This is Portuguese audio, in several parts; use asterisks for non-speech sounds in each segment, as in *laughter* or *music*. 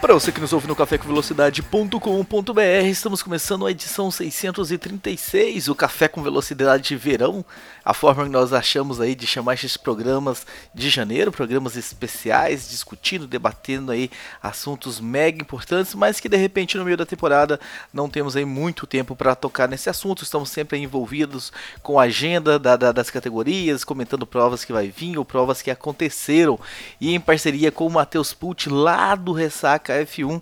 Para você que nos ouve no cafécomvelocidade.com.br, estamos começando a edição 636, o Café com Velocidade Verão, a forma que nós achamos aí de chamar esses programas de janeiro, programas especiais, discutindo, debatendo aí assuntos mega importantes, mas que de repente no meio da temporada não temos aí muito tempo para tocar nesse assunto, estamos sempre envolvidos com a agenda da, da, das categorias, comentando provas que vai vir ou provas que aconteceram, e em parceria com o Matheus Put lá do Ressaca F1.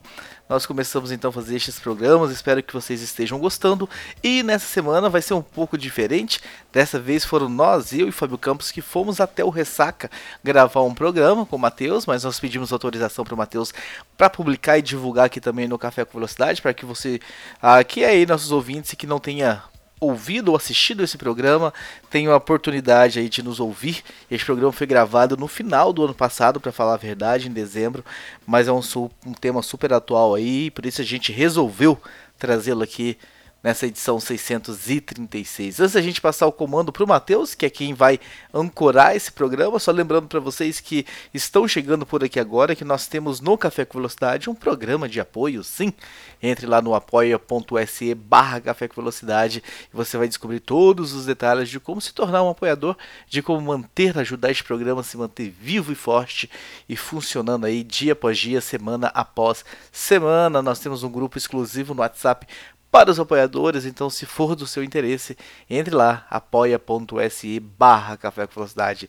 Nós começamos então a fazer estes programas, espero que vocês estejam gostando. E nessa semana vai ser um pouco diferente. Dessa vez foram nós, eu e Fábio Campos, que fomos até o Ressaca gravar um programa com o Matheus, mas nós pedimos autorização para o Matheus para publicar e divulgar aqui também no Café com Velocidade, para que você, aqui ah, aí, nossos ouvintes que não tenha ouvido ou assistido esse programa, tenho a oportunidade aí de nos ouvir. Este programa foi gravado no final do ano passado, para falar a verdade, em dezembro, mas é um, um tema super atual aí, por isso a gente resolveu trazê-lo aqui nessa edição 636. Antes da gente passar o comando para o Matheus, que é quem vai ancorar esse programa, só lembrando para vocês que estão chegando por aqui agora que nós temos no Café com Velocidade um programa de apoio, sim. Entre lá no apoia.se barra Café com Velocidade e você vai descobrir todos os detalhes de como se tornar um apoiador, de como manter, ajudar este programa a se manter vivo e forte e funcionando aí dia após dia, semana após semana. Nós temos um grupo exclusivo no WhatsApp para os apoiadores, então se for do seu interesse, entre lá, apoia.se barra Café com Velocidade.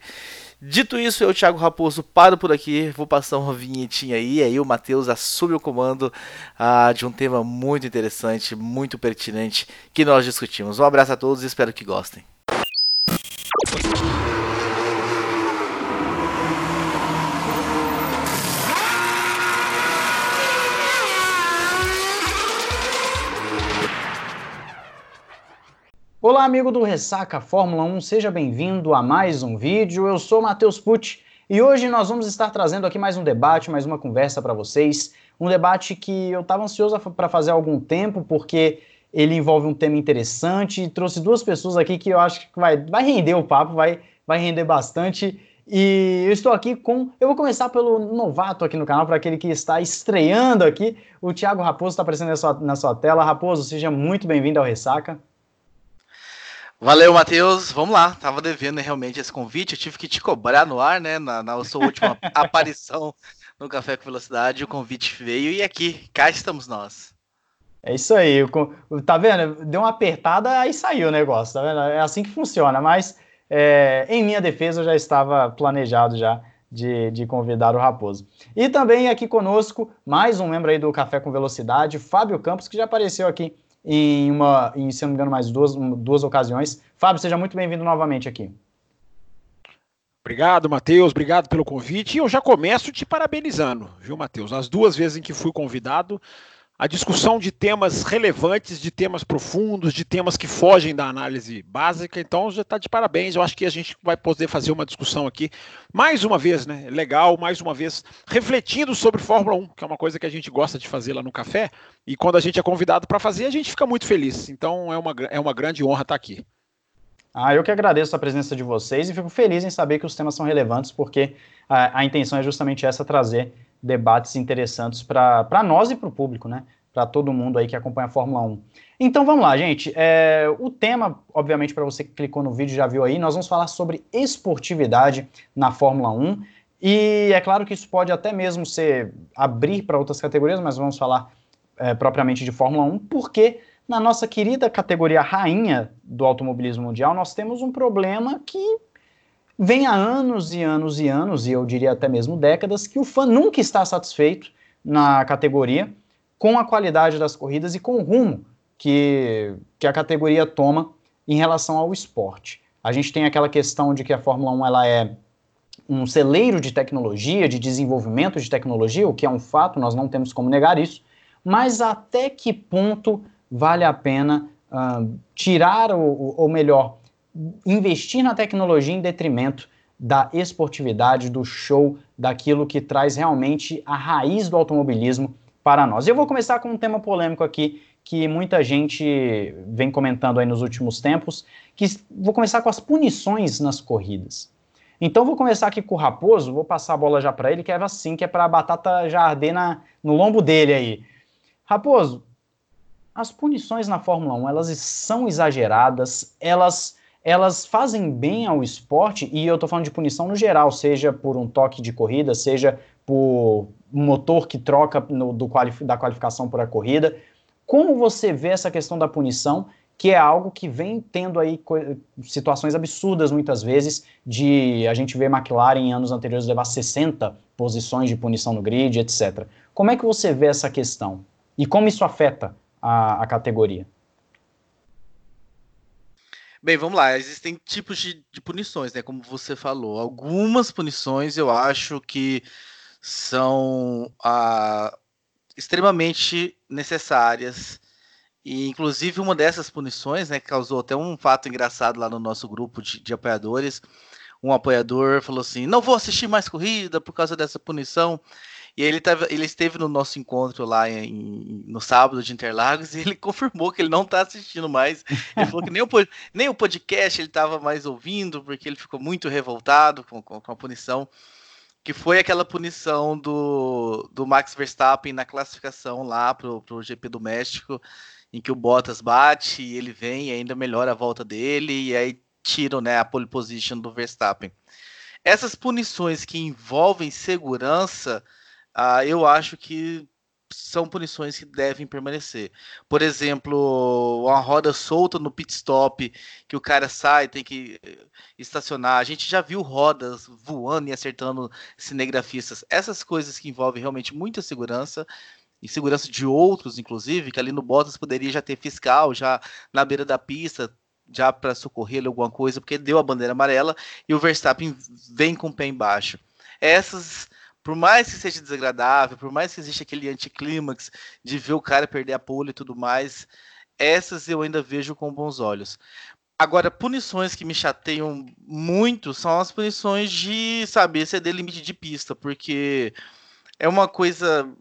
Dito isso, eu, Thiago Raposo, paro por aqui, vou passar uma vinhetinha aí, aí o Matheus assume o comando ah, de um tema muito interessante, muito pertinente, que nós discutimos. Um abraço a todos e espero que gostem. Olá, amigo do Ressaca Fórmula 1, seja bem-vindo a mais um vídeo. Eu sou Matheus Pucci e hoje nós vamos estar trazendo aqui mais um debate, mais uma conversa para vocês. Um debate que eu estava ansioso para fazer há algum tempo, porque ele envolve um tema interessante e trouxe duas pessoas aqui que eu acho que vai, vai render o papo, vai, vai render bastante. E eu estou aqui com. Eu vou começar pelo novato aqui no canal, para aquele que está estreando aqui. O Thiago Raposo está aparecendo na sua, na sua tela. Raposo, seja muito bem-vindo ao Ressaca. Valeu, Matheus. Vamos lá. Tava devendo realmente esse convite. Eu tive que te cobrar no ar, né? Na, na sua última *laughs* aparição no Café com Velocidade. O convite veio e aqui, cá estamos nós. É isso aí. Tá vendo? Deu uma apertada, aí saiu o negócio, tá vendo? É assim que funciona. Mas, é, em minha defesa, eu já estava planejado já de, de convidar o Raposo. E também aqui conosco, mais um membro aí do Café com Velocidade, Fábio Campos, que já apareceu aqui em uma, em, se não me engano, mais duas, duas ocasiões. Fábio, seja muito bem-vindo novamente aqui. Obrigado, Matheus. Obrigado pelo convite. E eu já começo te parabenizando, viu, Matheus? As duas vezes em que fui convidado, a discussão de temas relevantes, de temas profundos, de temas que fogem da análise básica. Então, já está de parabéns. Eu acho que a gente vai poder fazer uma discussão aqui, mais uma vez, né? Legal, mais uma vez, refletindo sobre Fórmula 1, que é uma coisa que a gente gosta de fazer lá no café. E quando a gente é convidado para fazer, a gente fica muito feliz. Então, é uma, é uma grande honra estar aqui. Ah, eu que agradeço a presença de vocês e fico feliz em saber que os temas são relevantes, porque a, a intenção é justamente essa, trazer debates interessantes para nós e para o público, né? Para todo mundo aí que acompanha a Fórmula 1. Então vamos lá, gente. É, o tema, obviamente, para você que clicou no vídeo já viu aí, nós vamos falar sobre esportividade na Fórmula 1. E é claro que isso pode até mesmo ser abrir para outras categorias, mas vamos falar é, propriamente de Fórmula 1, porque na nossa querida categoria rainha do automobilismo mundial, nós temos um problema que vem há anos e anos e anos, e eu diria até mesmo décadas, que o fã nunca está satisfeito na categoria com a qualidade das corridas e com o rumo que, que a categoria toma em relação ao esporte. A gente tem aquela questão de que a Fórmula 1 ela é um celeiro de tecnologia, de desenvolvimento de tecnologia, o que é um fato, nós não temos como negar isso, mas até que ponto vale a pena uh, tirar, ou, ou melhor, investir na tecnologia em detrimento da esportividade, do show, daquilo que traz realmente a raiz do automobilismo para nós. Eu vou começar com um tema polêmico aqui, que muita gente vem comentando aí nos últimos tempos, que vou começar com as punições nas corridas. Então vou começar aqui com o Raposo, vou passar a bola já para ele, que é assim, que é para a batata já arder na, no lombo dele aí. Raposo, as punições na Fórmula 1, elas são exageradas, elas elas fazem bem ao esporte, e eu estou falando de punição no geral, seja por um toque de corrida, seja por um motor que troca no, do qualif da qualificação por a corrida. Como você vê essa questão da punição, que é algo que vem tendo aí situações absurdas muitas vezes, de a gente ver McLaren em anos anteriores levar 60 posições de punição no grid, etc. Como é que você vê essa questão? E como isso afeta a, a categoria? Bem, vamos lá. Existem tipos de, de, punições, né? Como você falou. Algumas punições eu acho que são ah, extremamente necessárias. E, inclusive, uma dessas punições, né, causou até um fato engraçado lá no nosso grupo de, de apoiadores. Um apoiador falou assim: Não vou assistir mais corrida por causa dessa punição. E ele, tava, ele esteve no nosso encontro lá em, no sábado de Interlagos *laughs* e ele confirmou que ele não está assistindo mais. Ele falou que nem o, nem o podcast ele estava mais ouvindo, porque ele ficou muito revoltado com, com, com, a punição. Que foi aquela punição do, do Max Verstappen na classificação lá para o GP do México, em que o Bottas bate e ele vem e ainda melhora a volta dele, e aí tiram né, a pole position do Verstappen. Essas punições que envolvem segurança ah, eu acho que são punições que devem permanecer. Por exemplo, uma roda solta no pit stop, que o cara sai, tem que eh, estacionar. A gente já viu rodas voando e acertando cinegrafistas. Essas coisas que envolvem realmente muita segurança e segurança de outros, inclusive, que ali no Bottas poderia já ter fiscal, já na beira da pista, já para socorrer alguma coisa, porque deu a bandeira amarela e o Verstappen vem com o pé embaixo. Essas por mais que seja desagradável, por mais que exista aquele anticlímax de ver o cara perder a pole e tudo mais, essas eu ainda vejo com bons olhos. Agora, punições que me chateiam muito são as punições de, saber exceder limite de pista, porque é uma coisa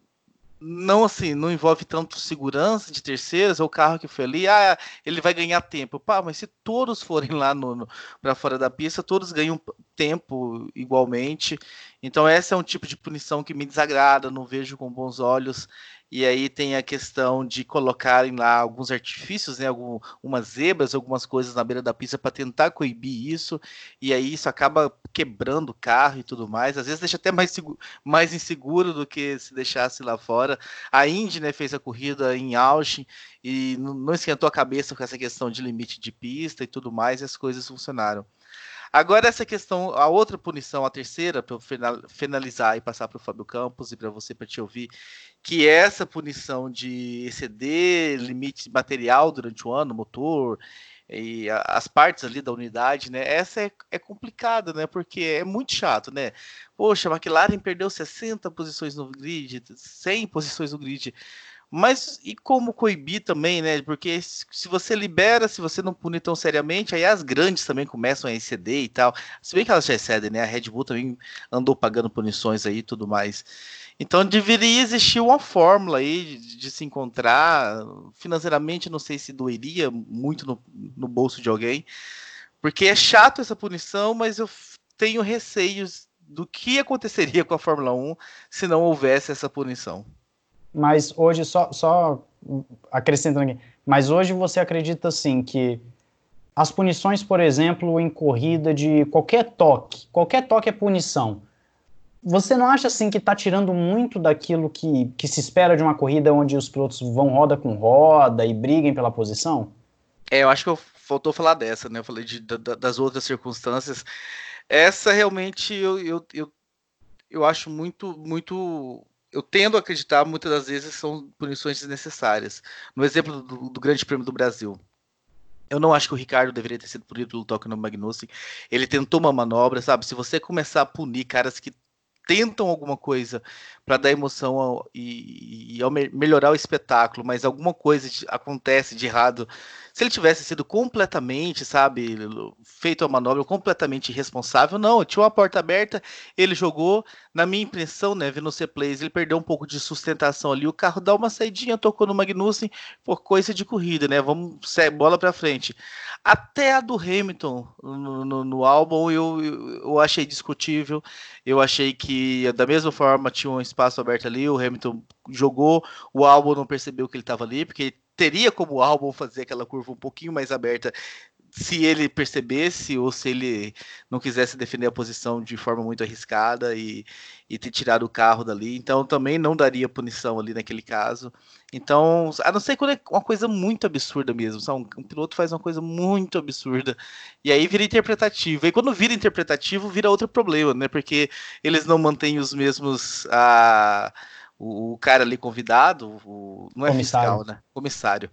não assim, não envolve tanto segurança de terceiros, ou carro que foi ali, ah, ele vai ganhar tempo. Pá, mas se todos forem lá no para fora da pista, todos ganham tempo igualmente. Então essa é um tipo de punição que me desagrada, não vejo com bons olhos. E aí tem a questão de colocarem lá alguns artifícios, né, algumas zebras, algumas coisas na beira da pista para tentar coibir isso. E aí isso acaba quebrando o carro e tudo mais. Às vezes deixa até mais, mais inseguro do que se deixasse lá fora. A Indy né, fez a corrida em Austin e não esquentou a cabeça com essa questão de limite de pista e tudo mais, e as coisas funcionaram. Agora, essa questão, a outra punição, a terceira, para eu finalizar e passar para o Fábio Campos e para você para te ouvir, que é essa punição de exceder limite material durante o ano, motor e as partes ali da unidade, né? Essa é, é complicada, né? Porque é muito chato, né? Poxa, a McLaren perdeu 60 posições no grid, 100 posições no grid. Mas e como coibir também, né? Porque se você libera, se você não punir tão seriamente, aí as grandes também começam a exceder e tal. Se bem que elas já excedem, né? A Red Bull também andou pagando punições aí e tudo mais. Então deveria existir uma fórmula aí de, de, se encontrar. Financeiramente, não sei se doeria muito no, no bolso de alguém. Porque é chato essa punição, mas eu tenho receios do que aconteceria com a Fórmula 1 se não houvesse essa punição. Mas hoje, só, só acrescentando aqui, mas hoje você acredita assim que as punições, por exemplo, em corrida de qualquer toque, qualquer toque é punição. Você não acha assim que está tirando muito daquilo que, que se espera de uma corrida onde os pilotos vão roda com roda e briguem pela posição? É, eu acho que eu, faltou falar dessa, né? Eu falei de, da, das outras circunstâncias. Essa realmente eu, eu, eu, eu acho muito, muito eu tendo a acreditar muitas das vezes são punições desnecessárias. No exemplo do, do, Grande Prêmio do Brasil, eu não acho que o Ricardo deveria ter sido punido pelo toque no Magnussen. Ele tentou uma manobra, sabe? Se você começar a punir caras que tentam alguma coisa para dar emoção ao, e, e ao me melhorar o espetáculo, mas alguma coisa de, acontece de errado se ele tivesse sido completamente, sabe, feito a manobra completamente irresponsável, não, tinha uma porta aberta, ele jogou, na minha impressão, né, vendo o plays ele perdeu um pouco de sustentação ali, o carro dá uma saidinha, tocou no Magnussen por coisa de corrida, né, vamos, bola para frente. Até a do Hamilton no, no, no álbum eu, eu, eu achei discutível, eu achei que da mesma forma tinha um espaço aberto ali, o Hamilton jogou, o álbum não percebeu que ele estava ali, porque teria como o álbum fazer aquela curva um pouquinho mais aberta se ele percebesse ou se ele não quisesse defender a posição de forma muito arriscada e, e ter tirado o carro dali. Então também não daria punição ali naquele caso. Então, a não ser quando é uma coisa muito absurda mesmo. Sabe? Um, um piloto faz uma coisa muito absurda. E aí vira interpretativo. E quando vira interpretativo, vira outro problema, né? Porque eles não mantêm os mesmos. Ah, o, o cara ali convidado, o, não é comissário. fiscal, né? Comissário.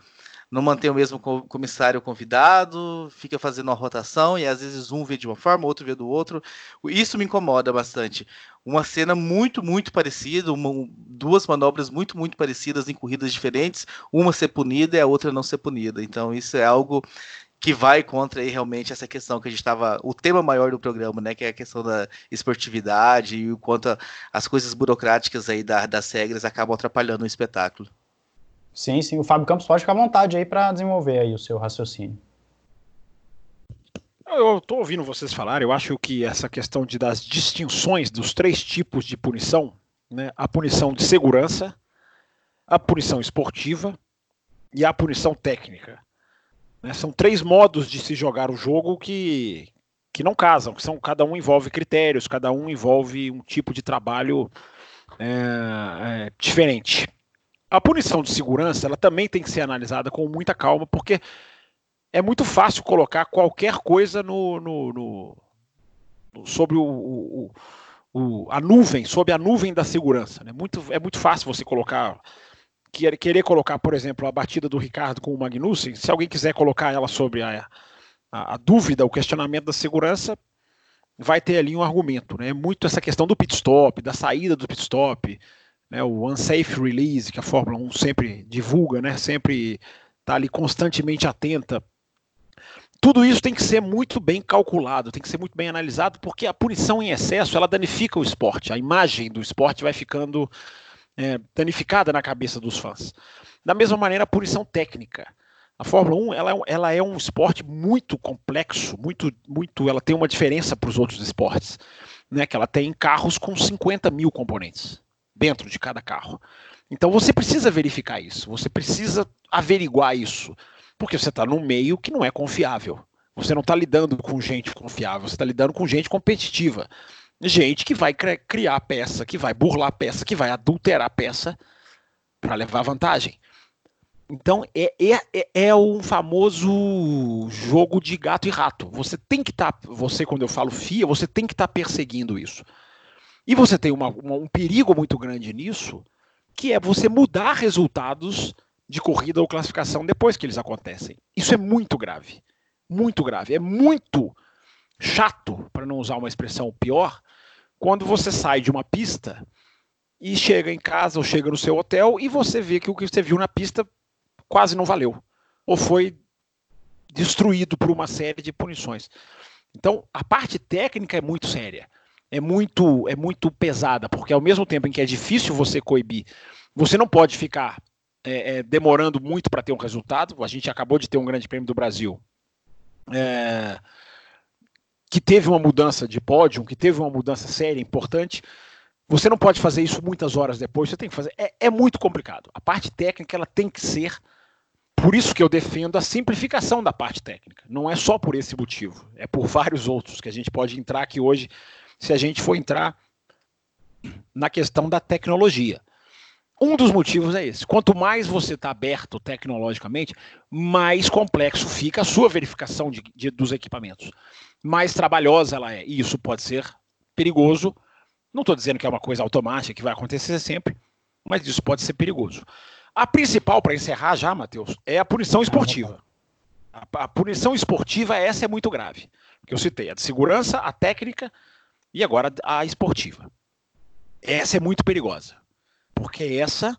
Não mantém o mesmo comissário convidado, fica fazendo uma rotação e às vezes um vê de uma forma, outro vê do outro. Isso me incomoda bastante. Uma cena muito, muito parecida, uma, duas manobras muito, muito parecidas em corridas diferentes, uma ser punida e a outra não ser punida. Então, isso é algo que vai contra aí realmente essa questão que a gente estava. O tema maior do programa, né? Que é a questão da esportividade e o quanto as coisas burocráticas aí da, das regras acabam atrapalhando o espetáculo. Sim, sim. O Fábio Campos pode ficar à vontade aí para desenvolver aí o seu raciocínio. Eu estou ouvindo vocês falar, eu acho que essa questão de, das distinções dos três tipos de punição, né, a punição de segurança, a punição esportiva e a punição técnica. Né? São três modos de se jogar o jogo que, que não casam, que são cada um envolve critérios, cada um envolve um tipo de trabalho é, é, diferente. A punição de segurança ela também tem que ser analisada com muita calma, porque é muito fácil colocar qualquer coisa no, no, no, no sobre o, o, o, a nuvem, sobre a nuvem da segurança. Né? Muito, é muito fácil você colocar querer colocar, por exemplo, a batida do Ricardo com o Magnussen, se alguém quiser colocar ela sobre a, a, a dúvida, o questionamento da segurança, vai ter ali um argumento, né? Muito essa questão do pit stop, da saída do pit stop, né? O unsafe release que a Fórmula 1 sempre divulga, né? Sempre está ali constantemente atenta. Tudo isso tem que ser muito bem calculado, tem que ser muito bem analisado, porque a punição em excesso ela danifica o esporte, a imagem do esporte vai ficando é, danificada na cabeça dos fãs. Da mesma maneira, a punição técnica. A Fórmula 1 ela, é ela é um esporte muito complexo, muito, muito, ela tem uma diferença para os outros esportes, né? Que ela tem carros com 50 mil componentes dentro de cada carro. Então você precisa verificar isso, você precisa averiguar isso, porque você está num meio que não é confiável. Você não está lidando com gente confiável, você está lidando com gente competitiva gente que vai criar peça, que vai burlar peça, que vai adulterar peça para levar vantagem. Então é, é, é, é um famoso jogo de gato e rato. Você tem que estar, tá, você quando eu falo FIA, você tem que estar tá perseguindo isso. E você tem uma, uma, um perigo muito grande nisso, que é você mudar resultados de corrida ou classificação depois que eles acontecem. Isso é muito grave, muito grave. É muito chato, para não usar uma expressão pior, quando você sai de uma pista e chega em casa ou chega no seu hotel e você vê que o que você viu na pista quase não valeu ou foi destruído por uma série de punições. Então, a parte técnica é muito séria, é muito é muito pesada, porque ao mesmo tempo em que é difícil você coibir, você não pode ficar é, é, demorando muito para ter um resultado. A gente acabou de ter um Grande Prêmio do Brasil. É, que teve uma mudança de pódio, que teve uma mudança séria, importante, você não pode fazer isso muitas horas depois, você tem que fazer. É, é, muito complicado. A parte técnica ela tem que ser. Por isso que eu defendo a simplificação da parte técnica. Não é só por esse motivo, é por vários outros que a gente pode entrar aqui hoje, se a gente for entrar na questão da tecnologia. Um dos motivos é esse. Quanto mais você está aberto tecnologicamente, mais complexo fica a sua verificação de, de, dos equipamentos mais trabalhosa ela é. E isso pode ser perigoso. Não estou dizendo que é uma coisa automática que vai acontecer sempre, mas isso pode ser perigoso. A principal, para encerrar já, Matheus, é a punição esportiva. A, a, punição esportiva, essa é muito grave. Que eu citei, a de segurança, a técnica e agora a esportiva. Essa é muito perigosa, porque essa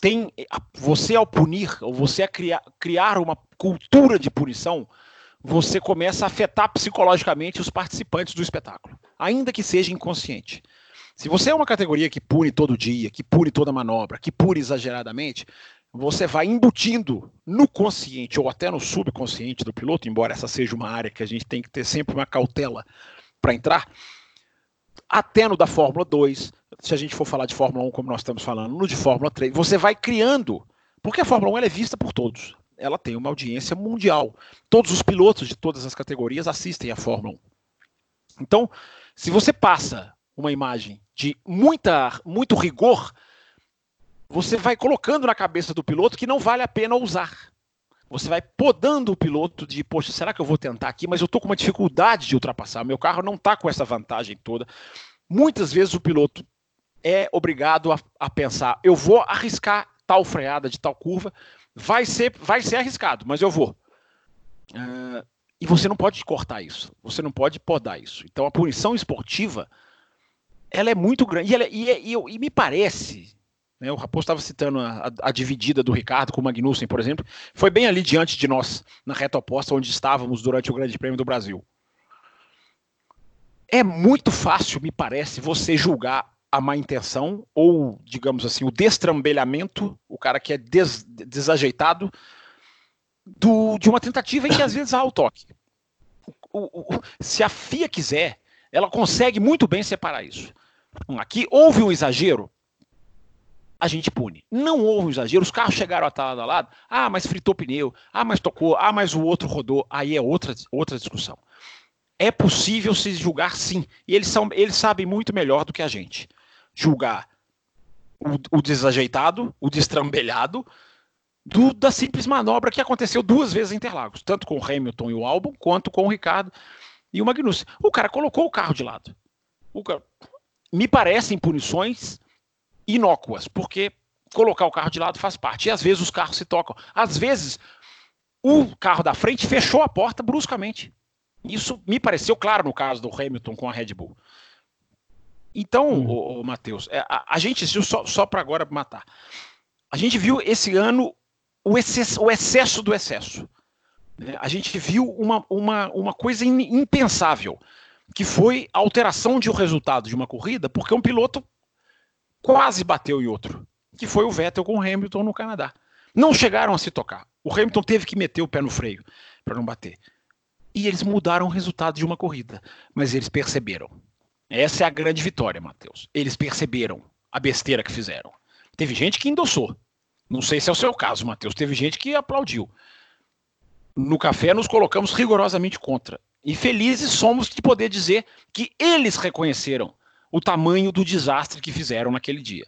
tem você ao punir, ou você a criar, criar uma cultura de punição, você começa a afetar psicologicamente os participantes do espetáculo, ainda que seja inconsciente. Se você é uma categoria que pune todo dia, que pune toda manobra, que pune exageradamente, você vai embutindo no consciente ou até no subconsciente do piloto, embora essa seja uma área que a gente tem que ter sempre uma cautela para entrar, até no da Fórmula 2, se a gente for falar de Fórmula 1 como nós estamos falando, no de Fórmula 3, você vai criando, porque a Fórmula 1 é vista por todos, ela tem uma audiência mundial. Todos os pilotos de todas as categorias assistem à Fórmula 1. Então, se você passa uma imagem de muita, muito rigor, você vai colocando na cabeça do piloto que não vale a pena usar. Você vai podando o piloto de, poxa, será que eu vou tentar aqui? Mas eu estou com uma dificuldade de ultrapassar. Meu carro não está com essa vantagem toda. Muitas vezes o piloto é obrigado a, a, pensar: eu vou arriscar tal freada de tal curva, vai ser, vai ser arriscado, mas eu vou. Uh, e você não pode cortar isso, você não pode podar isso. Então a punição esportiva ela é muito grande. E, ela, e, e, e me parece, né? O Raposo estava citando a, a, a, dividida do Ricardo com o Magnussen, por exemplo. Foi bem ali diante de nós, na reta oposta, onde estávamos durante o Grande Prêmio do Brasil. É muito fácil, me parece, você julgar a má intenção ou, digamos assim, o destrambelhamento, o cara que é des, desajeitado, do, de uma tentativa em que às vezes há o toque. O, o, se a FIA quiser, ela consegue muito bem separar isso. Aqui houve um exagero, a gente pune. Não houve um exagero, os carros chegaram a lado a lado, ah, mas fritou pneu, ah, mas tocou, ah, mas o outro rodou, aí é outra, outra discussão. É possível se julgar sim, e eles, são, eles sabem muito melhor do que a gente. Julgar o, o desajeitado, o destrambelhado, do, da simples manobra que aconteceu duas vezes em Interlagos, tanto com o Hamilton e o Albon, quanto com o Ricardo e o Magnussen. O cara colocou o carro de lado. Cara, me parecem punições inócuas, porque colocar o carro de lado faz parte. E às vezes os carros se tocam. Às vezes o carro da frente fechou a porta bruscamente. Isso me pareceu claro no caso do Hamilton com a Red Bull. Então, hum. o, Matheus, é, a, a, gente viu só, só para agora matar. A gente viu esse ano o excesso, o excesso do excesso. Né? A gente viu uma, uma, uma coisa impensável, que foi a alteração de um resultado de uma corrida, porque um piloto quase bateu em outro, que foi o Vettel com o Hamilton no Canadá. Não chegaram a se tocar. O Hamilton teve que meter o pé no freio para não bater. E eles mudaram o resultado de uma corrida, mas eles perceberam. Essa é a grande vitória, Matheus. Eles perceberam a besteira que fizeram. Teve gente que endossou. Não sei se é o seu caso, Matheus. Teve gente que aplaudiu. No café nos colocamos rigorosamente contra. E felizes somos de poder dizer que eles reconheceram o tamanho do desastre que fizeram naquele dia.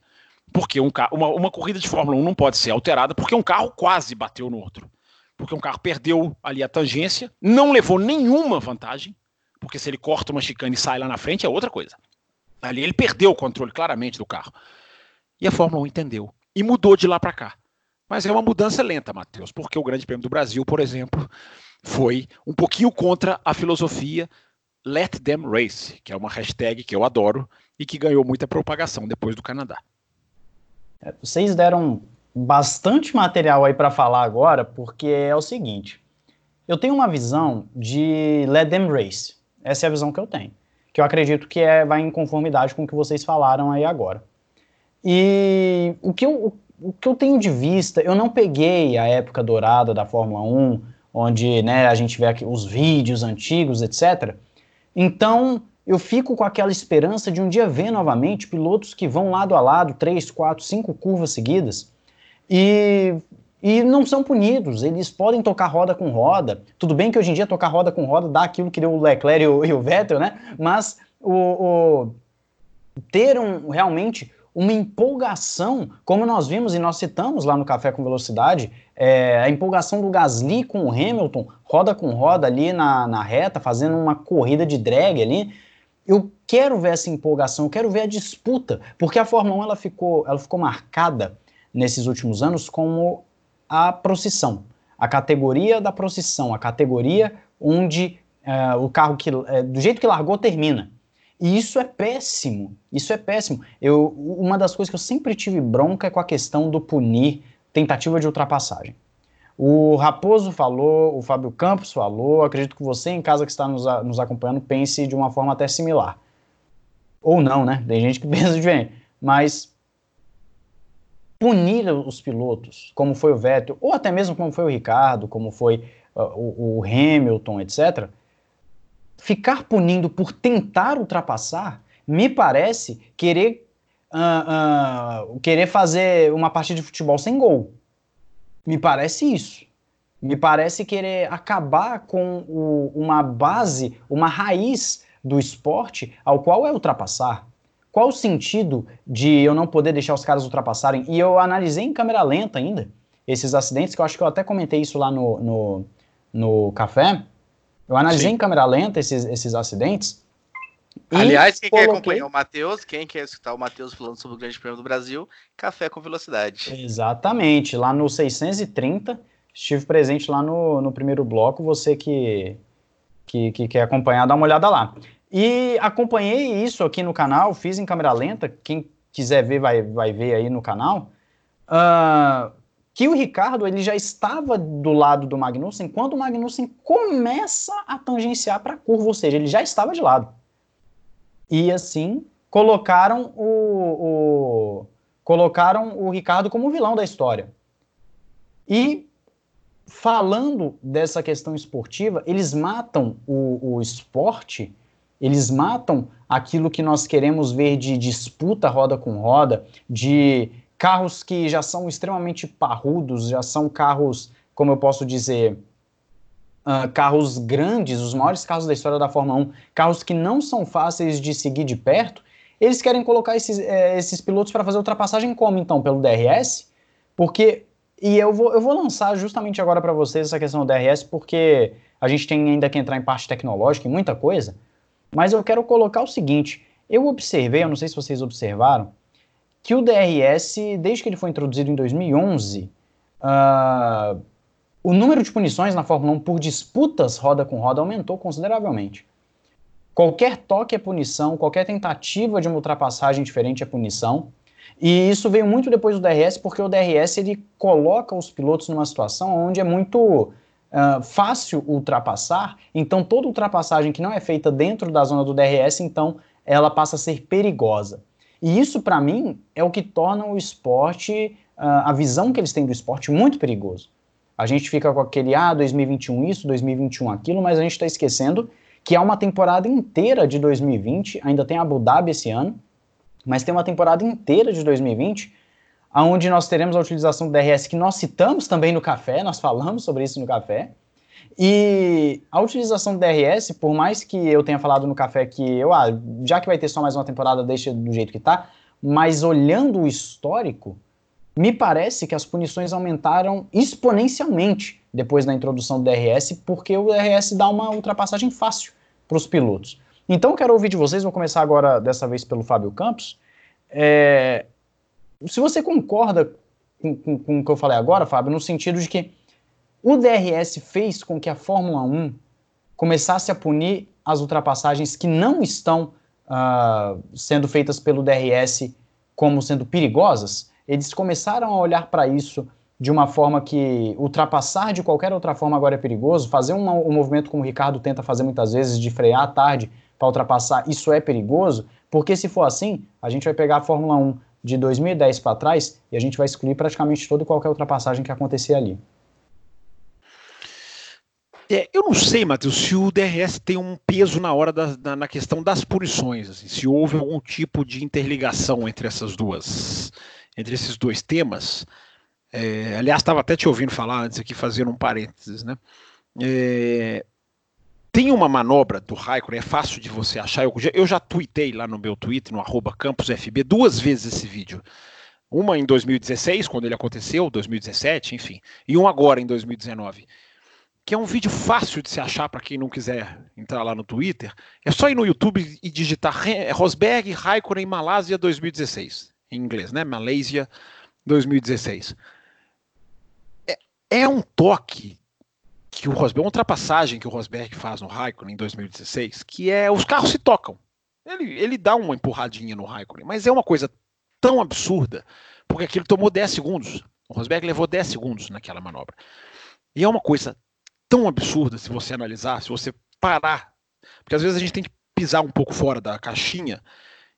Porque um uma, uma corrida de Fórmula 1 não pode ser alterada porque um carro quase bateu no outro. Porque um carro perdeu ali a tangência, não levou nenhuma vantagem, porque se ele corta uma chicane e sai lá na frente é outra coisa. Ali ele perdeu o controle claramente do carro. E a Fórmula 1 entendeu e mudou de lá para cá. Mas é uma mudança lenta, Matheus, porque o Grande Prêmio do Brasil, por exemplo, foi um pouquinho contra a filosofia Let Them Race, que é uma hashtag que eu adoro e que ganhou muita propagação depois do Canadá. É, vocês deram bastante material aí para falar agora, porque é o seguinte: eu tenho uma visão de Let Them Race. Essa é a visão que eu tenho, que eu acredito que é, vai em conformidade com o que vocês falaram aí agora. E o que eu, o que eu tenho de vista, eu não peguei a época dourada da Fórmula 1, onde né, a gente vê aqui os vídeos antigos, etc. Então, eu fico com aquela esperança de um dia ver novamente pilotos que vão lado a lado, três, quatro, cinco curvas seguidas, e, e não são punidos. Eles podem tocar roda com roda. Tudo bem que hoje em dia tocar roda com roda dá aquilo que deu o Leclerc e o, e o Vettel, né? Mas o, o ter um, realmente uma empolgação, como nós vimos e nós citamos lá no Café com Velocidade, é, a empolgação do Gasly com o Hamilton, roda com roda ali na, na reta, fazendo uma corrida de drag ali. Eu quero ver essa empolgação, eu quero ver a disputa, porque a Fórmula 1 ela ficou, ela ficou marcada nesses últimos anos como a procissão, a categoria da procissão, a categoria onde é, o carro que, é, do jeito que largou termina. E isso é péssimo. Isso é péssimo. Eu, uma das coisas que eu sempre tive bronca é com a questão do punir tentativa de ultrapassagem. O Raposo falou, o Fábio Campos falou, acredito que você em casa que está nos, nos acompanhando pense de uma forma até similar. Ou não, né? Tem gente que *laughs* pensa diferente. Mas punir os pilotos, como foi o Vettel, ou até mesmo como foi o Ricardo, como foi uh, o, o Hamilton, etc., ficar punindo por tentar ultrapassar, me parece querer, uh, uh, querer fazer uma partida de futebol sem gol. Me parece isso. Me parece querer acabar com o, uma base, uma raiz do esporte ao qual é ultrapassar. Qual o sentido de eu não poder deixar os caras ultrapassarem? E eu analisei em câmera lenta ainda esses acidentes, que eu acho que eu até comentei isso lá no, no, no café. Eu analisei Sim. em câmera lenta esses, esses acidentes. Aliás, quem coloquei... quer acompanhar o Matheus, quem quer escutar o Matheus falando sobre o Grande Prêmio do Brasil, Café com Velocidade. Exatamente, lá no 630, estive presente lá no, no primeiro bloco, você que, que, que quer acompanhar, dá uma olhada lá. E acompanhei isso aqui no canal, fiz em câmera lenta, quem quiser ver vai, vai ver aí no canal. Uh, que o Ricardo ele já estava do lado do Magnussen quando o Magnussen começa a tangenciar para a curva, ou seja, ele já estava de lado. E assim colocaram o, o colocaram o Ricardo como vilão da história. E falando dessa questão esportiva, eles matam o, o esporte, eles matam aquilo que nós queremos ver de disputa roda com roda, de carros que já são extremamente parrudos, já são carros, como eu posso dizer, uh, carros grandes, os maiores carros da história da Fórmula 1, carros que não são fáceis de seguir de perto, eles querem colocar esses, é, esses pilotos para fazer ultrapassagem como então? Pelo DRS? Porque, e eu vou, eu vou lançar justamente agora para vocês essa questão do DRS, porque a gente tem ainda que entrar em parte tecnológica e muita coisa, mas eu quero colocar o seguinte, eu observei, eu não sei se vocês observaram, que o DRS, desde que ele foi introduzido em 2011, uh, o número de punições na Fórmula 1 por disputas roda com roda aumentou consideravelmente. Qualquer toque é punição, qualquer tentativa de uma ultrapassagem diferente é punição. E isso veio muito depois do DRS, porque o DRS ele coloca os pilotos numa situação onde é muito uh, fácil ultrapassar. Então, toda ultrapassagem que não é feita dentro da zona do DRS, então ela passa a ser perigosa. E isso, para mim, é o que torna o esporte, uh, a visão que eles têm do esporte, muito perigoso. A gente fica com aquele, ah, 2021 isso, 2021 aquilo, mas a gente está esquecendo que há uma temporada inteira de 2020, ainda tem Abu Dhabi esse ano, mas tem uma temporada inteira de 2020, onde nós teremos a utilização do DRS que nós citamos também no café, nós falamos sobre isso no café, e a utilização do DRS, por mais que eu tenha falado no café que eu, ah, já que vai ter só mais uma temporada, deixa do jeito que tá, mas olhando o histórico, me parece que as punições aumentaram exponencialmente depois da introdução do DRS, porque o DRS dá uma ultrapassagem fácil para os pilotos. Então quero ouvir de vocês, vou começar agora dessa vez pelo Fábio Campos. É, se você concorda com, com, com o que eu falei agora, Fábio, no sentido de que o DRS fez com que a Fórmula 1 começasse a punir as ultrapassagens que não estão uh, sendo feitas pelo DRS como sendo perigosas. Eles começaram a olhar para isso de uma forma que ultrapassar de qualquer outra forma agora é perigoso. Fazer um, um movimento como o Ricardo tenta fazer muitas vezes, de frear à tarde para ultrapassar, isso é perigoso, porque se for assim, a gente vai pegar a Fórmula 1 de 2010 para trás e a gente vai excluir praticamente toda e qualquer ultrapassagem que acontecer ali. É, eu não sei, Matheus, se o DRS tem um peso na hora da, na, na, questão das punições, assim, se houve algum tipo de interligação entre essas duas, entre esses dois temas. É, aliás, estava até te ouvindo falar antes aqui, fazendo um parênteses, né? É, tem uma manobra do Raikkonen, é fácil de você achar. Eu, eu já tuitei lá no meu Twitter, no arroba campusfb, duas vezes esse vídeo. Uma em 2016, quando ele aconteceu, 2017, enfim, e um agora em 2019 que é um vídeo fácil de se achar para quem não quiser entrar lá no Twitter. É só ir no YouTube e digitar Rosberg Raikkonen Malásia 2016, em inglês, né? Malásia 2016. É, é um toque que o Rosberg, uma ultrapassagem que o Rosberg faz no Raikkonen em 2016, que é os carros se tocam. Ele, ele dá uma empurradinha no Raikkonen, mas é uma coisa tão absurda, porque aquilo tomou 10 segundos. O Rosberg levou 10 segundos naquela manobra. E é uma coisa tão absurda se você analisar, se você parar. Porque às vezes a gente tem que pisar um pouco fora da caixinha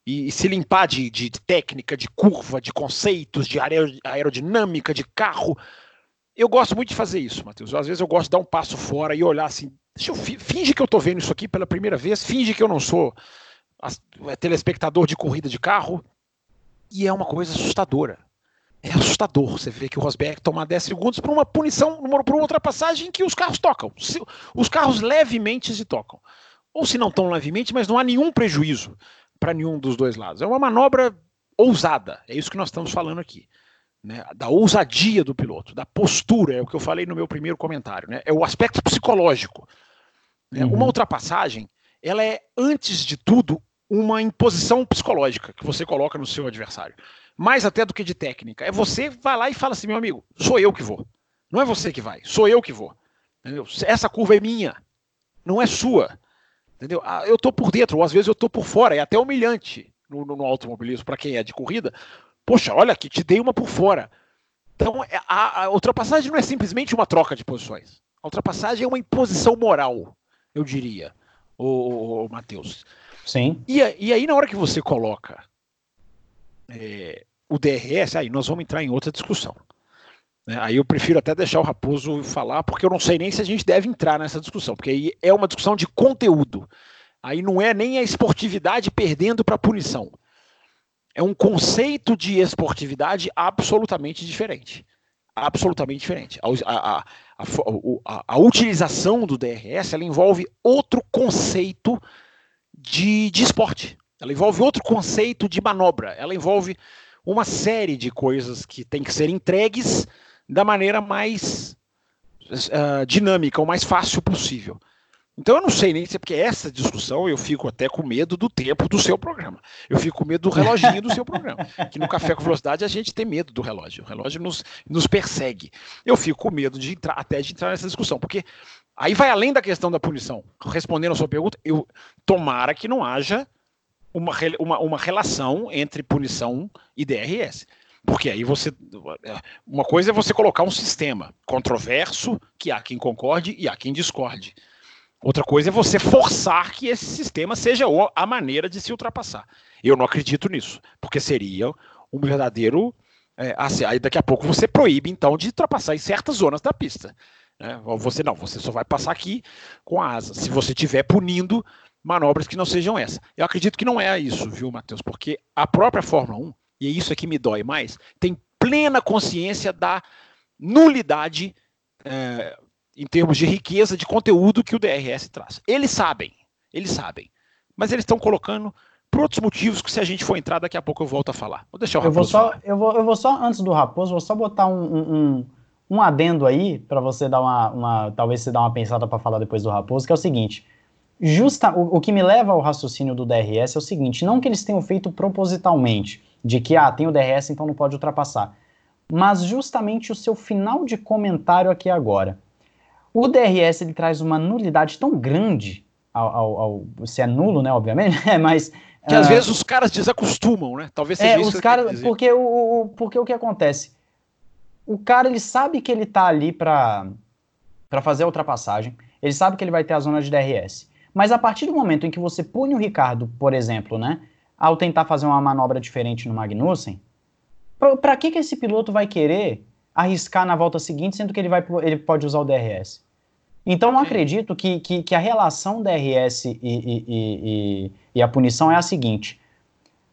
e, e se limpar de, de, técnica, de curva, de conceitos, de aerodinâmica, de carro. Eu gosto muito de fazer isso, Matheus. Às vezes eu gosto de dar um passo fora e olhar assim. Deixa eu finge que eu estou vendo isso aqui pela primeira vez, finge que eu não sou é, telespectador de corrida de carro. E é uma coisa assustadora. É assustador você ver que o Rosberg toma 10 segundos por uma punição, por uma ultrapassagem que os carros tocam. Os carros levemente se tocam. Ou se não tão levemente, mas não há nenhum prejuízo para nenhum dos dois lados. É uma manobra ousada, é isso que nós estamos falando aqui. Né? Da ousadia do piloto, da postura, é o que eu falei no meu primeiro comentário. Né? É o aspecto psicológico. Né? Uhum. Uma ultrapassagem, ela é, antes de tudo, uma imposição psicológica que você coloca no seu adversário. Mais até do que de técnica. É você vai lá e fala assim, meu amigo, sou eu que vou. Não é você que vai, sou eu que vou. Entendeu? Essa curva é minha, não é sua. Entendeu? Ah, eu tô por dentro, ou às vezes eu tô por fora, é até humilhante no, no automobilismo para quem é de corrida. Poxa, olha aqui, te dei uma por fora. Então, é, a, a ultrapassagem não é simplesmente uma troca de posições. A ultrapassagem é uma imposição moral, eu diria, o, Matheus. Sim. E, e, aí, na hora que você coloca é, o DRS, aí nós vamos entrar em outra discussão. Né? Aí eu prefiro até deixar o Raposo falar, porque eu não sei nem se a gente deve entrar nessa discussão, porque aí é uma discussão de conteúdo. Aí não é nem a esportividade perdendo para a punição. É um conceito de esportividade absolutamente diferente. Absolutamente diferente. A, a, a, a utilização do DRS ela envolve outro conceito de, de esporte. Ela envolve outro conceito de manobra. Ela envolve uma série de coisas que têm que ser entregues da maneira mais uh, dinâmica, o mais fácil possível. Então eu não sei nem se é porque essa discussão eu fico até com medo do tempo do seu programa. Eu fico com medo do reloginho do seu programa. Que no Café com Velocidade a gente tem medo do relógio. O relógio nos, nos persegue. Eu fico com medo de entrar, até de entrar nessa discussão, porque aí vai além da questão da punição. Respondendo a sua pergunta, eu tomara que não haja uma, uma, uma relação entre punição e DRS. Porque aí você. Uma coisa é você colocar um sistema controverso, que há quem concorde e há quem discorde. Outra coisa é você forçar que esse sistema seja a maneira de se ultrapassar. Eu não acredito nisso, porque seria um verdadeiro. É, assim, aí daqui a pouco você proíbe, então, de ultrapassar em certas zonas da pista. Né? Você não, você só vai passar aqui com a asa. Se você estiver punindo manobras que não sejam essa. Eu acredito que não é isso, viu, Matheus? Porque a própria Fórmula 1 e é isso é que me dói mais, tem plena consciência da nulidade é, em termos de riqueza de conteúdo que o DRS traz. Eles sabem, eles sabem, mas eles estão colocando por outros motivos que se a gente for entrar daqui a pouco eu volto a falar. Vou deixar o Raposo. Eu vou só, eu vou, eu vou só antes do Raposo, vou só botar um, um, um adendo aí para você dar uma, uma, talvez você dar uma pensada para falar depois do Raposo, que é o seguinte. Justa, o, o que me leva ao raciocínio do DRS é o seguinte: não que eles tenham feito propositalmente, de que ah, tem o DRS, então não pode ultrapassar. Mas justamente o seu final de comentário aqui agora. O DRS ele traz uma nulidade tão grande ao, ao, ao se é nulo, né, obviamente, *laughs* mas que às uh, vezes os caras desacostumam, né? Talvez seja é, isso os caras, porque o, o, porque o que acontece? O cara ele sabe que ele tá ali para para fazer a ultrapassagem, ele sabe que ele vai ter a zona de DRS. Mas a partir do momento em que você pune o Ricardo, por exemplo, né, ao tentar fazer uma manobra diferente no Magnussen, para que, que esse piloto vai querer arriscar na volta seguinte, sendo que ele, vai, ele pode usar o DRS? Então, eu acredito que, que, que, a relação DRS e, e, e, e, a punição é a seguinte: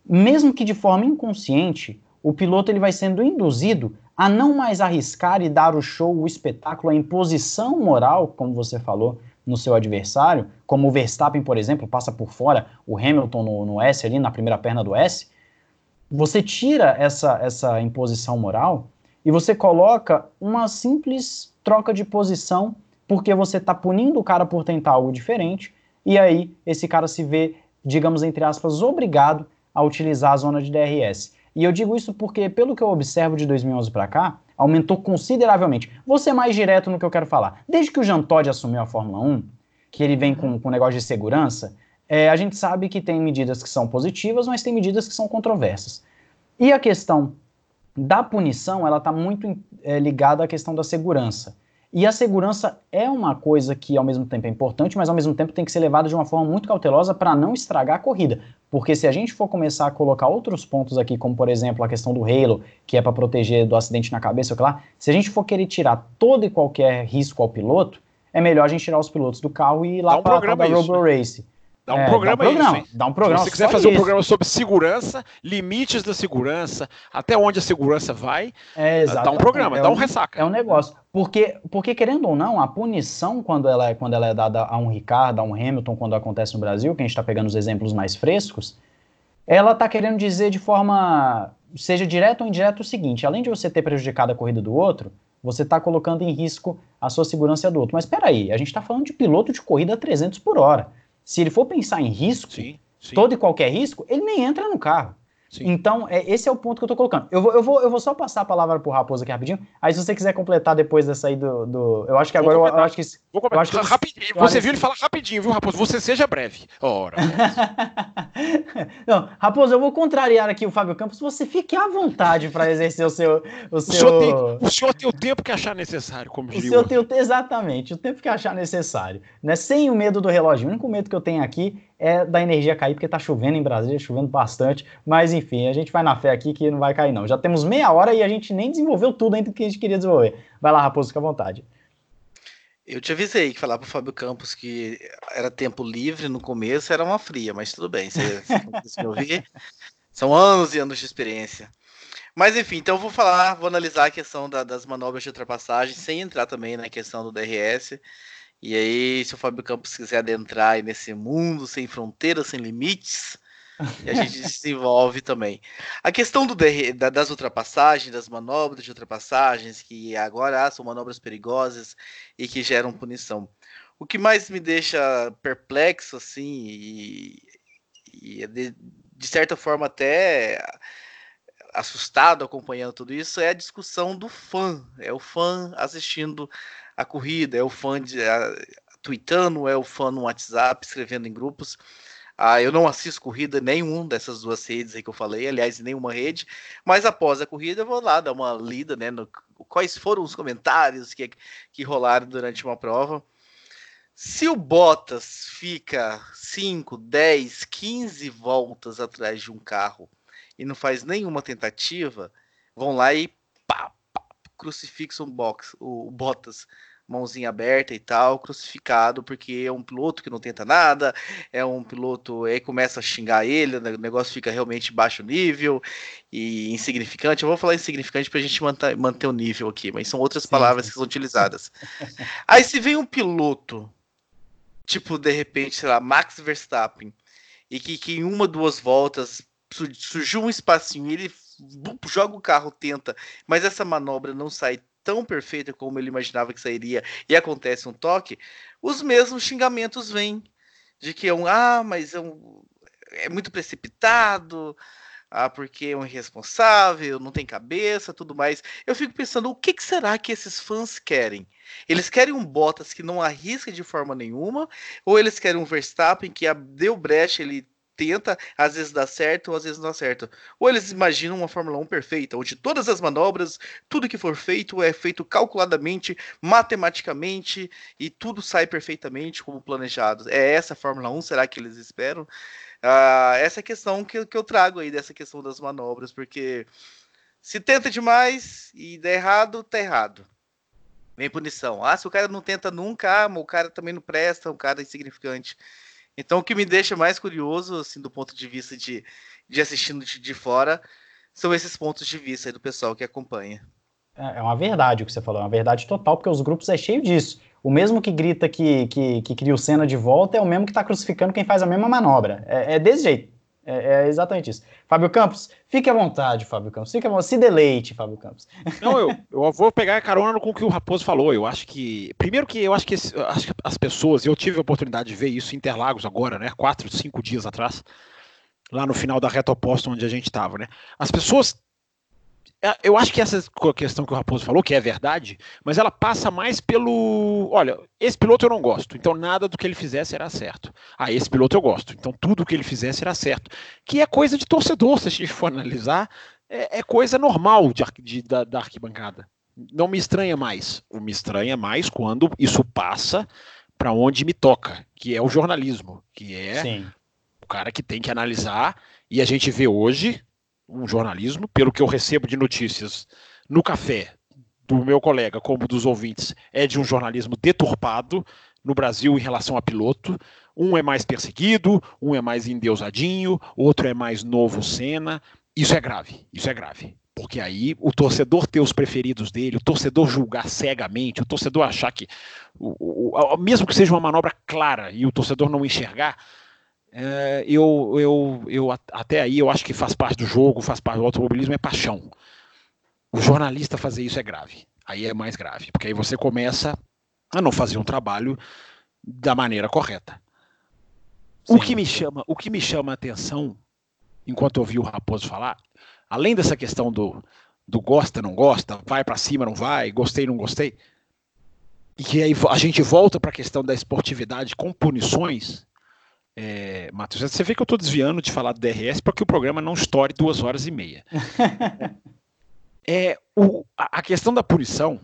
mesmo que de forma inconsciente, o piloto ele vai sendo induzido a não mais arriscar e dar o show, o espetáculo, a imposição moral, como você falou, no seu adversário, como o Verstappen, por exemplo, passa por fora o Hamilton no, no S ali, na primeira perna do S, você tira essa, essa imposição moral e você coloca uma simples troca de posição porque você está punindo o cara por tentar algo diferente e aí esse cara se vê, digamos entre aspas, obrigado a utilizar a zona de DRS. E eu digo isso porque, pelo que eu observo de 2011 para cá, aumentou consideravelmente. Vou ser mais direto no que eu quero falar. Desde que o Jean Todt assumiu a Fórmula 1, que ele vem com, com negócio de segurança, é, a gente sabe que tem medidas que são positivas, mas tem medidas que são controversas. E a questão da punição, ela está muito é, ligada à questão da segurança. E a segurança é uma coisa que ao mesmo tempo é importante, mas ao mesmo tempo tem que ser levada de uma forma muito cautelosa para não estragar a corrida. Porque se a gente for começar a colocar outros pontos aqui, como por exemplo a questão do halo, que é para proteger do acidente na cabeça, lá, se a gente for querer tirar todo e qualquer risco ao piloto, é melhor a gente tirar os pilotos do carro e ir lá um para a Robo Race. Dá um é, programa, dá um programa isso, Dá um programa. Se você quiser fazer isso. um programa sobre segurança, limites da segurança, até onde a segurança vai, é, dá um programa, é dá um, um, ressaca. É um negócio. Porque, porque, querendo ou não, a punição, quando ela, é, quando ela é dada a um Ricardo, a um Hamilton, quando acontece no Brasil, que a gente está pegando os exemplos mais frescos, ela está querendo dizer de forma, seja direto ou indireto, o seguinte: além de você ter prejudicado a corrida do outro, você está colocando em risco a sua segurança do outro. Mas espera aí, a gente está falando de piloto de corrida a 300 por hora. Se ele for pensar em risco, sim, sim. todo e qualquer risco, ele nem entra no carro. Sim. Então, é, esse é o ponto que eu tô colocando. Eu vou, eu vou, eu vou só passar a palavra pro Raposo aqui rapidinho. Aí, se você quiser completar depois dessa aí do. do eu acho que agora eu, eu, acho que. Vou completar. Eu acho que rapidinho. Você viu ele falar rapidinho, viu, Raposo? Você seja breve. Ora. *laughs* Não, Raposo, eu vou contrariar aqui o Fábio Campos. Você fique à vontade para exercer o seu. O, seu... Senhor tem, o senhor tem o tempo que achar necessário, como. O senhor tem o, exatamente, o tempo que achar necessário. Né? Sem o medo do relógio. O único medo que eu tenho aqui é da energia cair, porque tá chovendo em Brasília, chovendo bastante. Mas enfim, a gente vai na fé aqui que não vai cair, não. Já temos meia hora e a gente nem desenvolveu tudo ainda que a gente queria desenvolver. Vai lá, Raposo, fica à vontade. Eu te avisei que falar pro Fábio Campos que era tempo livre no começo era uma fria, mas tudo bem, você, *laughs* você ouvir. São anos e anos de experiência. Mas enfim, então eu vou falar, vou analisar a questão da, das manobras de ultrapassagem, sem entrar também na questão do DRS. E aí, se o Fábio Campos quiser adentrar nesse mundo sem fronteiras, sem limites, e a gente desenvolve também. A questão do das ultrapassagens, das manobras de ultrapassagens, que agora são manobras perigosas e que geram punição. O que mais me deixa perplexo, assim, e, e de, de certa forma até assustado acompanhando tudo isso, é a discussão do fã. É o fã assistindo a corrida, é o fã de, a, tweetando, é o fã no WhatsApp, escrevendo em grupos. Ah, eu não assisto corrida nenhum dessas duas redes aí que eu falei, aliás, nenhuma rede, mas após a corrida eu vou lá dar uma lida, né, no, quais foram os comentários que, que rolaram durante uma prova. Se o Bottas fica 5, 10, 15 voltas atrás de um carro e não faz nenhuma tentativa, vão lá e pá, pá crucifixam o, box, o, o Bottas mãozinha aberta e tal, crucificado, porque é um piloto que não tenta nada, é um piloto, aí começa a xingar ele, o negócio fica realmente baixo nível e insignificante. Eu vou falar insignificante pra gente manter, manter o nível aqui, mas são outras sim, palavras que são utilizadas. aí se vem um piloto, tipo, de repente, sei lá, Max Verstappen, e que, que em uma, duas voltas surgiu um espacinho e ele joga o carro, tenta, mas essa manobra não sai tão perfeita como ele imaginava que sairia e acontece um toque, os mesmos xingamentos vêm de que é um ah, mas é, um, é muito precipitado, ah, porque é um irresponsável, não tem cabeça, tudo mais. Eu fico pensando, o que, que será que esses fãs querem? Eles querem um Bottas que não arrisca de forma nenhuma, ou eles querem um Verstappen que deu brecha, ele tenta, às vezes dá certo, às vezes não dá certo. Ou eles imaginam uma Fórmula 1 perfeita, onde todas as manobras, tudo que for feito é feito calculadamente, matematicamente, e tudo sai perfeitamente como planejado. É essa a Fórmula 1? Será que eles esperam? Ah, essa é a questão que, que eu trago aí, dessa questão das manobras, porque se tenta demais e der errado, tá errado. Vem punição. Ah, se o cara não tenta nunca, ah, o cara também não presta, o cara é insignificante. Então, o que me deixa mais curioso, assim, do ponto de vista de, de assistindo de, de fora, são esses pontos de vista do pessoal que acompanha. É, é uma verdade o que você falou, é uma verdade total, porque os grupos é cheio disso. O mesmo que grita que, que, que cria o Senna de volta é o mesmo que está crucificando quem faz a mesma manobra. É, é desse jeito. É, é, exatamente isso. Fábio Campos, fique à vontade, Fábio Campos. Fique à vontade, se deleite, Fábio Campos. *laughs* Não, eu, eu vou pegar a carona com o que o Raposo falou. Eu acho que. Primeiro que eu acho que, esse, acho que as pessoas, eu tive a oportunidade de ver isso em Interlagos agora, né? Quatro, cinco dias atrás, lá no final da reta oposta onde a gente estava, né? As pessoas eu acho que essa questão que o Raposo falou, que é verdade, mas ela passa mais pelo. Olha, esse piloto eu não gosto, então nada do que ele fizer será certo. Ah, esse piloto eu gosto, então tudo que ele fizer será certo. Que é coisa de torcedor, *laughs* se a gente for analisar, é, é coisa normal de, de da, da arquibancada. Não me estranha mais. O me estranha mais quando isso passa para onde me toca, que é o jornalismo, que é Sim. o cara que tem que analisar. E a gente vê hoje um jornalismo, pelo que eu recebo de notícias no café do meu colega, como dos ouvintes, é de um jornalismo deturpado no Brasil em relação a piloto. Um é mais perseguido, um é mais endeusadinho, outro é mais novo cena. Isso é grave, isso é grave. Porque aí o torcedor ter os preferidos dele, o torcedor julgar cegamente, o torcedor achar que, o, o, mesmo que seja uma manobra clara e o torcedor não enxergar, é, eu, eu, eu até aí eu acho que faz parte do jogo, faz parte do automobilismo, é paixão. O jornalista fazer isso é grave. Aí é mais grave, porque aí você começa a não fazer um trabalho da maneira correta. O que me chama, o que me chama a atenção, enquanto eu ouvi o Raposo falar, além dessa questão do, do gosta, não gosta, vai para cima, não vai, gostei, não gostei, e que aí a gente volta para a questão da esportividade com punições, é, Matheus, você vê que eu estou desviando de falar do DRS para que o programa não estoure duas horas e meia. *laughs* é, o, a, a questão da punição,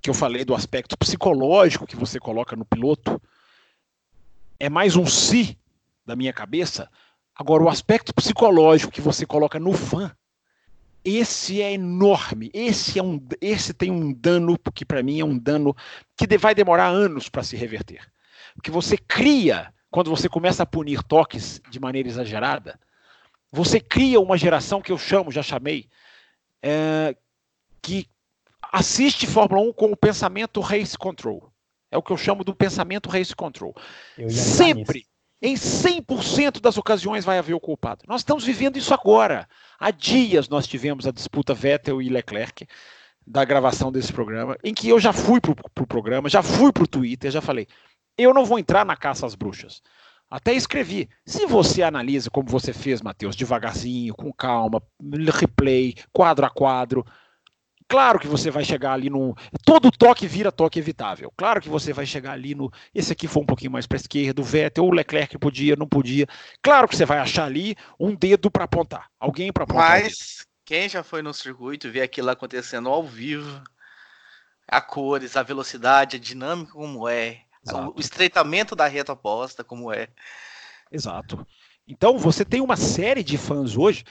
que eu falei do aspecto psicológico que você coloca no piloto, é mais um si da minha cabeça. Agora, o aspecto psicológico que você coloca no fã, esse é enorme. Esse é um, esse tem um dano que para mim é um dano que vai demorar anos para se reverter. Porque você cria quando você começa a punir toques de maneira exagerada, você cria uma geração que eu chamo, já chamei, é, que assiste Fórmula 1 com o pensamento race control. É o que eu chamo do pensamento race control. Sempre, em 100% das ocasiões, vai haver o culpado. Nós estamos vivendo isso agora. Há dias nós tivemos a disputa Vettel e Leclerc da gravação desse programa, em que eu já fui para o pro programa, já fui para o Twitter, já falei eu não vou entrar na caça às bruxas. Até escrevi. Se você analisa como você fez, Matheus, devagarzinho, com calma, replay, quadro a quadro, claro que você vai chegar ali no. Todo toque vira toque evitável. Claro que você vai chegar ali no. Esse aqui foi um pouquinho mais para esquerda, o Vettel, o Leclerc podia, não podia. Claro que você vai achar ali um dedo para apontar. Alguém para apontar. Mas quem já foi no circuito vê aquilo acontecendo ao vivo, a cores, a velocidade, a dinâmica como é, Exato. O estreitamento da reta oposta, como é. Exato. Então você tem uma série de fãs hoje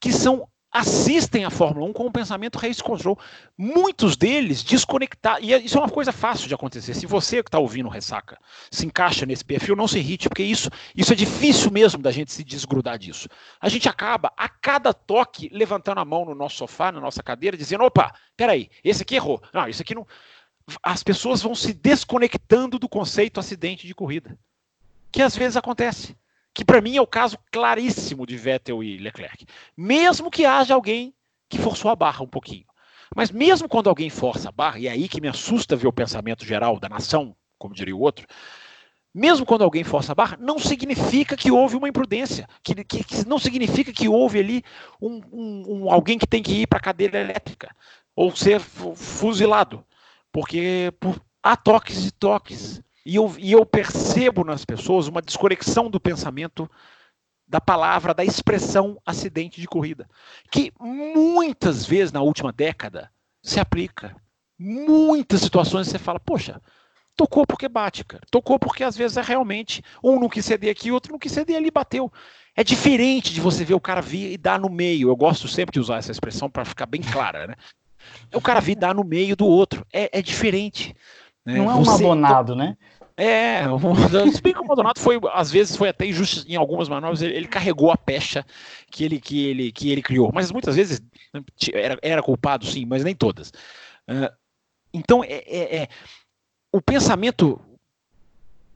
que são assistem a Fórmula 1 com o pensamento race control. Muitos deles desconectar. E é, isso é uma coisa fácil de acontecer. Se você que está ouvindo Ressaca se encaixa nesse perfil, não se irrite, porque isso, isso é difícil mesmo da gente se desgrudar disso. A gente acaba, a cada toque, levantando a mão no nosso sofá, na nossa cadeira, dizendo: opa, peraí, esse aqui errou. Não, isso aqui não as pessoas vão se desconectando do conceito acidente de corrida, que às vezes acontece. Que para mim é o caso claríssimo de Vettel e Leclerc. Mesmo que haja alguém que forçou a barra um pouquinho. Mas mesmo quando alguém força a barra, e é aí que me assusta ver o pensamento geral da nação, como diria o outro, mesmo quando alguém força a barra, não significa que houve uma imprudência, que, que, que não significa que houve ali um, um, um alguém que tem que ir para a cadeira elétrica ou ser fuzilado porque por, há toques e toques. E eu, e eu percebo nas pessoas uma desconexão do pensamento da palavra, da expressão acidente de corrida, que muitas vezes na última década se aplica. Muitas situações você fala, poxa, tocou porque bate, cara. Tocou porque às vezes é realmente um não quis ceder aqui, outro não quis ceder ali, bateu. É diferente de você ver o cara vir e dar no meio. Eu gosto sempre de usar essa expressão para ficar bem clara, né? O cara vir dar no meio do outro. É, é diferente. Né? Não é um Você... Maldonado, né? É, se bem que o Maldonado foi, às vezes, foi até injusto em algumas manobras, ele, ele, carregou a pecha que ele, que, ele, que ele criou, mas muitas vezes né, era, era culpado, sim, mas nem todas. Uh, então, é, é, é, o pensamento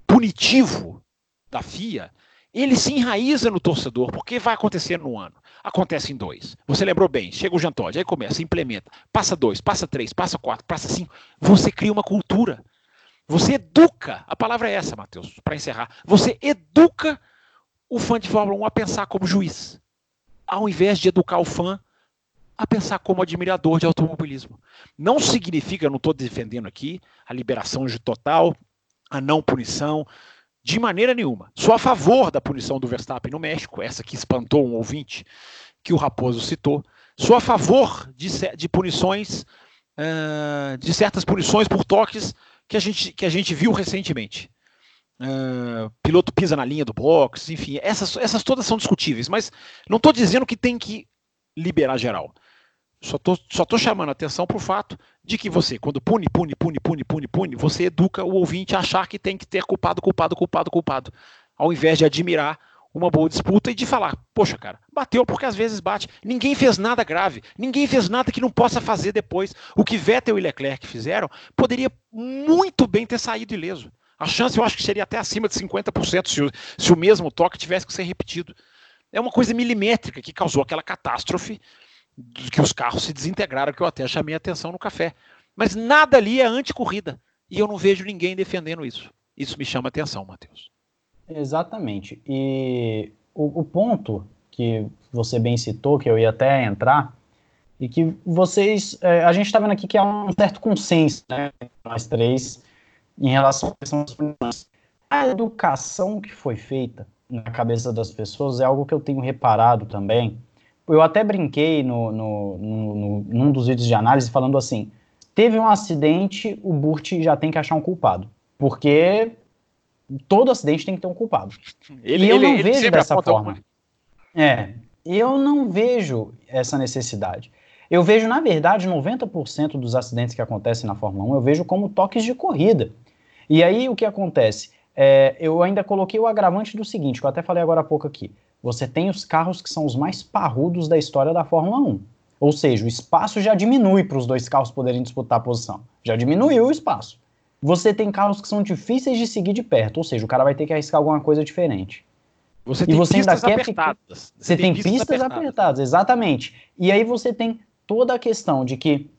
punitivo da FIA, ele se enraiza no torcedor, porque vai acontecer no ano acontece em dois. Você lembrou bem, chega o Jean Todt, aí começa, implementa, passa dois, passa três, passa quatro, passa cinco. Você cria uma cultura. Você educa, a palavra é essa, Matheus, para encerrar. Você educa o fã de Fórmula 1 a pensar como juiz, ao invés de educar o fã a pensar como admirador de automobilismo. Não significa, não estou defendendo aqui, a liberação total, a não punição, de maneira nenhuma. Sou a favor da punição do Verstappen no México, essa que espantou um ouvinte que o Raposo citou. Sou a favor de, de punições, uh, de certas punições por toques que a gente, que a gente viu recentemente. Uh, piloto pisa na linha do box, enfim, essas, essas todas são discutíveis, mas não estou dizendo que tem que liberar geral. Só tô, só tô chamando a atenção para o fato de que você, quando pune, pune, pune, pune, pune, pune, você educa o ouvinte a achar que tem que ter culpado, culpado, culpado, culpado, ao invés de admirar uma boa disputa e de falar, poxa, cara, bateu porque às vezes bate. Ninguém fez nada grave, ninguém fez nada que não possa fazer depois. O que Vettel e Leclerc fizeram poderia muito bem ter saído ileso. A chance eu acho que seria até acima de 50% se o, se o mesmo toque tivesse que ser repetido. É uma coisa milimétrica que causou aquela catástrofe que os carros se desintegraram, que eu até chamei atenção no café. Mas nada ali é anti-corrida. E eu não vejo ninguém defendendo isso. Isso me chama atenção, Matheus. Exatamente. E o, o ponto que você bem citou, que eu ia até entrar, e que vocês. É, a gente está vendo aqui que há um certo consenso, né, nós três, em relação à questão das punições. A educação que foi feita na cabeça das pessoas é algo que eu tenho reparado também. Eu até brinquei no, no, no, num dos vídeos de análise falando assim: teve um acidente, o Burt já tem que achar um culpado. Porque todo acidente tem que ter um culpado. Ele, e eu ele, não vejo dessa forma. É, eu não vejo essa necessidade. Eu vejo, na verdade, 90% dos acidentes que acontecem na Fórmula 1, eu vejo como toques de corrida. E aí o que acontece? É, eu ainda coloquei o agravante do seguinte, que eu até falei agora há pouco aqui. Você tem os carros que são os mais parrudos da história da Fórmula 1. Ou seja, o espaço já diminui para os dois carros poderem disputar a posição. Já diminuiu o espaço. Você tem carros que são difíceis de seguir de perto, ou seja, o cara vai ter que arriscar alguma coisa diferente. Você tem e você pistas ainda quer apertadas. Você, você tem, tem, pistas, pistas apertadas. apertadas, exatamente. E aí você tem toda a questão de que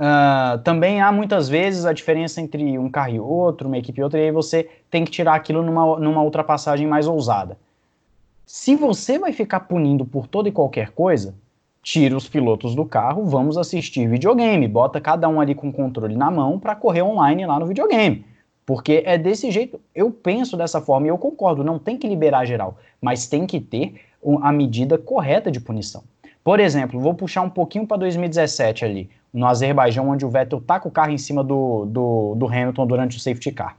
Uh, também há muitas vezes a diferença entre um carro e outro, uma equipe e outra, e aí você tem que tirar aquilo numa, numa ultrapassagem mais ousada. Se você vai ficar punindo por toda e qualquer coisa, tira os pilotos do carro, vamos assistir videogame, bota cada um ali com o controle na mão para correr online lá no videogame. Porque é desse jeito, eu penso dessa forma e eu concordo, não tem que liberar geral, mas tem que ter a medida correta de punição. Por exemplo, vou puxar um pouquinho para 2017 ali no Azerbaijão, onde o Vettel taca o carro em cima do, do, do Hamilton durante o safety car.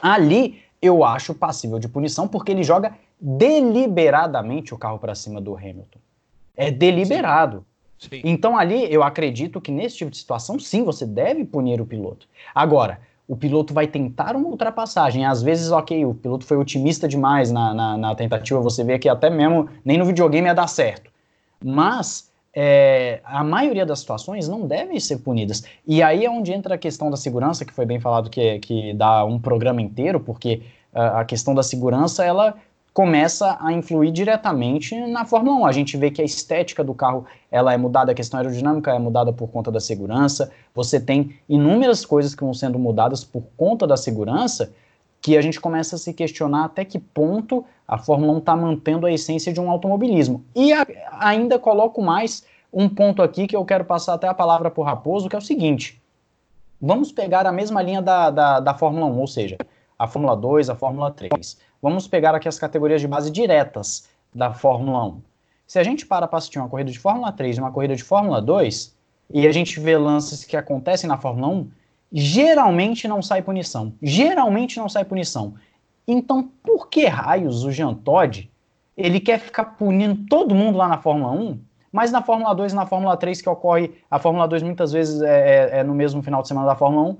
Ali eu acho passível de punição porque ele joga deliberadamente o carro para cima do Hamilton. É deliberado. Sim. Sim. Então ali eu acredito que nesse tipo de situação, sim, você deve punir o piloto. Agora, o piloto vai tentar uma ultrapassagem. Às vezes, ok, o piloto foi otimista demais na, na, na tentativa, você vê que até mesmo nem no videogame ia dar certo. Mas é, a maioria das situações não devem ser punidas. E aí é onde entra a questão da segurança, que foi bem falado que, que dá um programa inteiro, porque uh, a questão da segurança, ela começa a influir diretamente na Fórmula 1. A gente vê que a estética do carro ela é mudada, a questão aerodinâmica é mudada por conta da segurança. Você tem inúmeras coisas que vão sendo mudadas por conta da segurança que a gente começa a se questionar até que ponto a Fórmula 1 está mantendo a essência de um automobilismo. E a, ainda coloco mais um ponto aqui que eu quero passar até a palavra para o Raposo, que é o seguinte. Vamos pegar a mesma linha da, da, da Fórmula 1, ou seja, a Fórmula 2, a Fórmula 3. Vamos pegar aqui as categorias de base diretas da Fórmula 1. Se a gente para para assistir uma corrida de Fórmula 3 e uma corrida de Fórmula 2, e a gente vê lances que acontecem na Fórmula 1, geralmente não sai punição. Geralmente não sai punição. Então, por que raios o Jean Todt ele quer ficar punindo todo mundo lá na Fórmula 1, mas na Fórmula 2 e na Fórmula 3, que ocorre, a Fórmula 2 muitas vezes é, é, é no mesmo final de semana da Fórmula 1,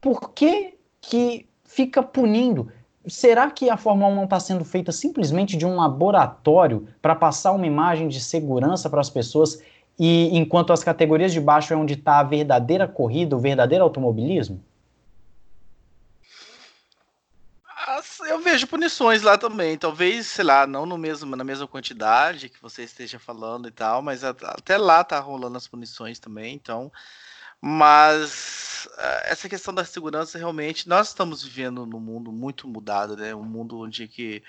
por que, que fica punindo? Será que a Fórmula 1 não está sendo feita simplesmente de um laboratório para passar uma imagem de segurança para as pessoas e enquanto as categorias de baixo é onde está a verdadeira corrida, o verdadeiro automobilismo? Eu vejo punições lá também. Talvez, sei lá, não no mesmo, na mesma quantidade que você esteja falando e tal, mas até lá tá rolando as punições também, então. Mas eh, essa questão da segurança realmente nós estamos vivendo num mundo muito mudado, né? Um mundo onde que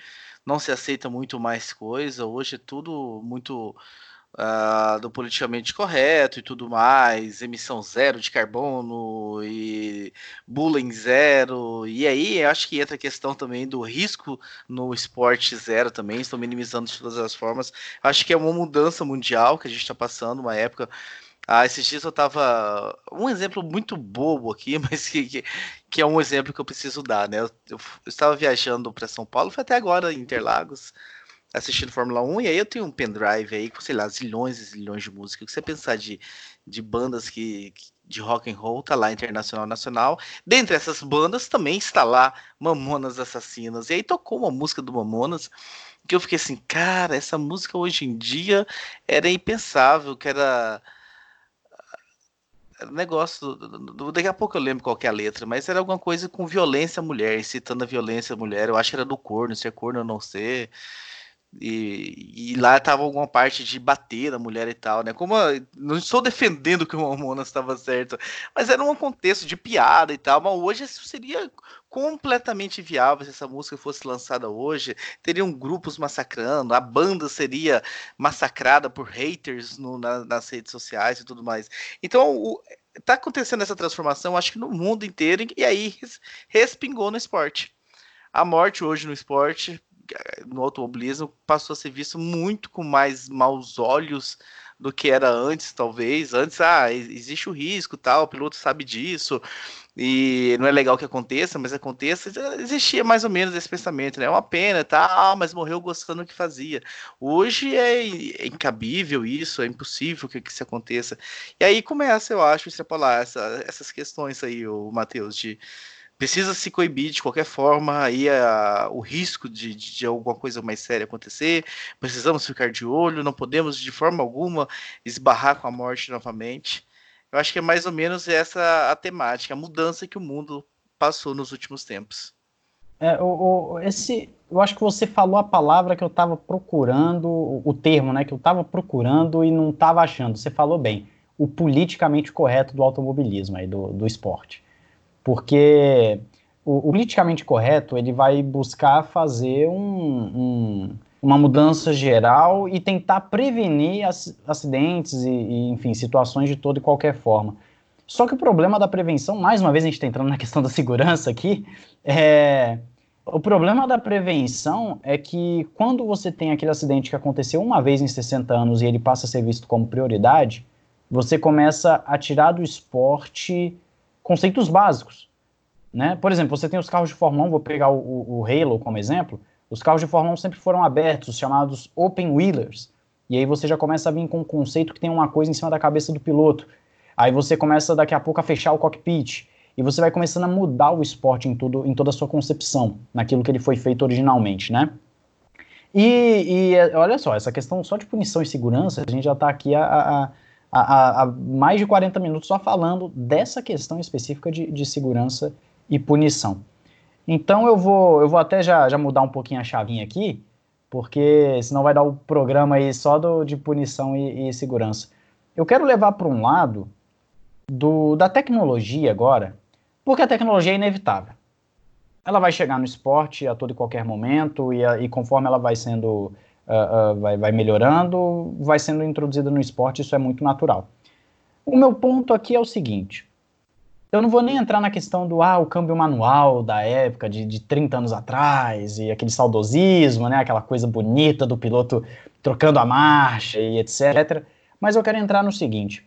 não se aceita muito mais coisa. Hoje é tudo muito uh, do politicamente correto e tudo mais, emissão zero de carbono e bullying zero. E aí acho que entra a questão também do risco no esporte zero também, estão minimizando de todas as formas. Acho que é uma mudança mundial que a gente está passando, uma época. Ah, esses dias eu tava. Um exemplo muito bobo aqui, *laughs* mas que, que, que é um exemplo que eu preciso dar, né? Eu, eu, eu estava viajando para São Paulo, foi até agora em Interlagos, assistindo Fórmula 1, e aí eu tenho um pendrive aí com, sei lá, zilhões e zilhões de música. O que você pensar de, de bandas que, de rock and roll, tá lá internacional nacional. Dentre essas bandas também está lá Mamonas Assassinas. E aí tocou uma música do Mamonas que eu fiquei assim, cara, essa música hoje em dia era impensável, que era negócio. Daqui a pouco eu lembro qual é a letra, mas era alguma coisa com violência mulher, citando a violência mulher. Eu acho que era do corno, ser corno ou não ser. E, e, lá tava alguma parte de bater na mulher e tal, né? Como não estou defendendo que o Mamonas estava certo, mas era um contexto de piada e tal. Mas hoje isso seria completamente viável se essa música fosse lançada hoje. Teriam grupos massacrando, a banda seria massacrada por haters no, na, nas redes sociais e tudo mais. Então, o, tá acontecendo essa transformação, acho que no mundo inteiro, e aí respingou no esporte. A morte hoje no esporte no automobilismo passou a ser visto muito com mais maus olhos do que era antes, talvez. Antes, ah, existe o risco, tal, o piloto sabe disso, e não é legal que aconteça, mas aconteça. Existia mais ou menos esse pensamento, né? É uma pena, tá, mas morreu gostando do que fazia. Hoje é, incabível isso, é impossível que, que isso aconteça. E aí começa, eu acho, extrapolar essa, essas questões aí, o Matheus, de precisa se coibir de qualquer forma aí a, o risco de, de, de, alguma coisa mais séria acontecer. Precisamos ficar de olho, não podemos de forma alguma esbarrar com a morte novamente. Eu acho que é mais ou menos essa a temática, a mudança que o mundo passou nos últimos tempos. É, o, o, esse, eu acho que você falou a palavra que eu estava procurando, o, termo, né, que eu estava procurando e não estava achando. Você falou bem, o politicamente correto do automobilismo, aí, do, do esporte porque o, o, politicamente correto ele vai buscar fazer um, um, uma mudança geral e tentar prevenir acidentes e, e, enfim, situações de toda e qualquer forma. Só que o problema da prevenção, mais uma vez a gente está entrando na *laughs* questão da segurança aqui, é, o problema da prevenção é que quando você tem aquele acidente que aconteceu uma vez em 60 anos e ele passa a ser visto como prioridade, você começa a tirar do esporte conceitos básicos. Né? Por exemplo, você tem os carros de Fórmula 1, vou pegar o, o Halo como exemplo, os carros de Fórmula 1 sempre foram abertos, chamados open wheelers, e aí você já começa a vir com um conceito que tem uma coisa em cima da cabeça do piloto. Aí você começa daqui a pouco a fechar o cockpit, e você vai começando a mudar o esporte em, tudo, em toda a sua concepção, naquilo que ele foi feito originalmente, né? E, e olha só, essa questão só de punição e segurança, a gente já está aqui há, mais de 40 minutos só falando dessa questão específica de, de segurança e punição. Então eu vou, eu vou até já, já mudar um pouquinho a chavinha aqui, porque senão vai dar o programa aí só do, de punição e, e segurança. Eu quero levar para um lado do, da tecnologia agora, porque a tecnologia é inevitável. Ela vai chegar no esporte a todo e qualquer momento, e, e conforme ela vai sendo uh, uh, vai, vai melhorando, vai sendo introduzida no esporte, isso é muito natural. O meu ponto aqui é o seguinte: eu não vou nem entrar na questão do ah, o câmbio manual da época, de, de 30 anos atrás, e aquele saudosismo, né, aquela coisa bonita do piloto trocando a marcha e etc. Mas eu quero entrar no seguinte: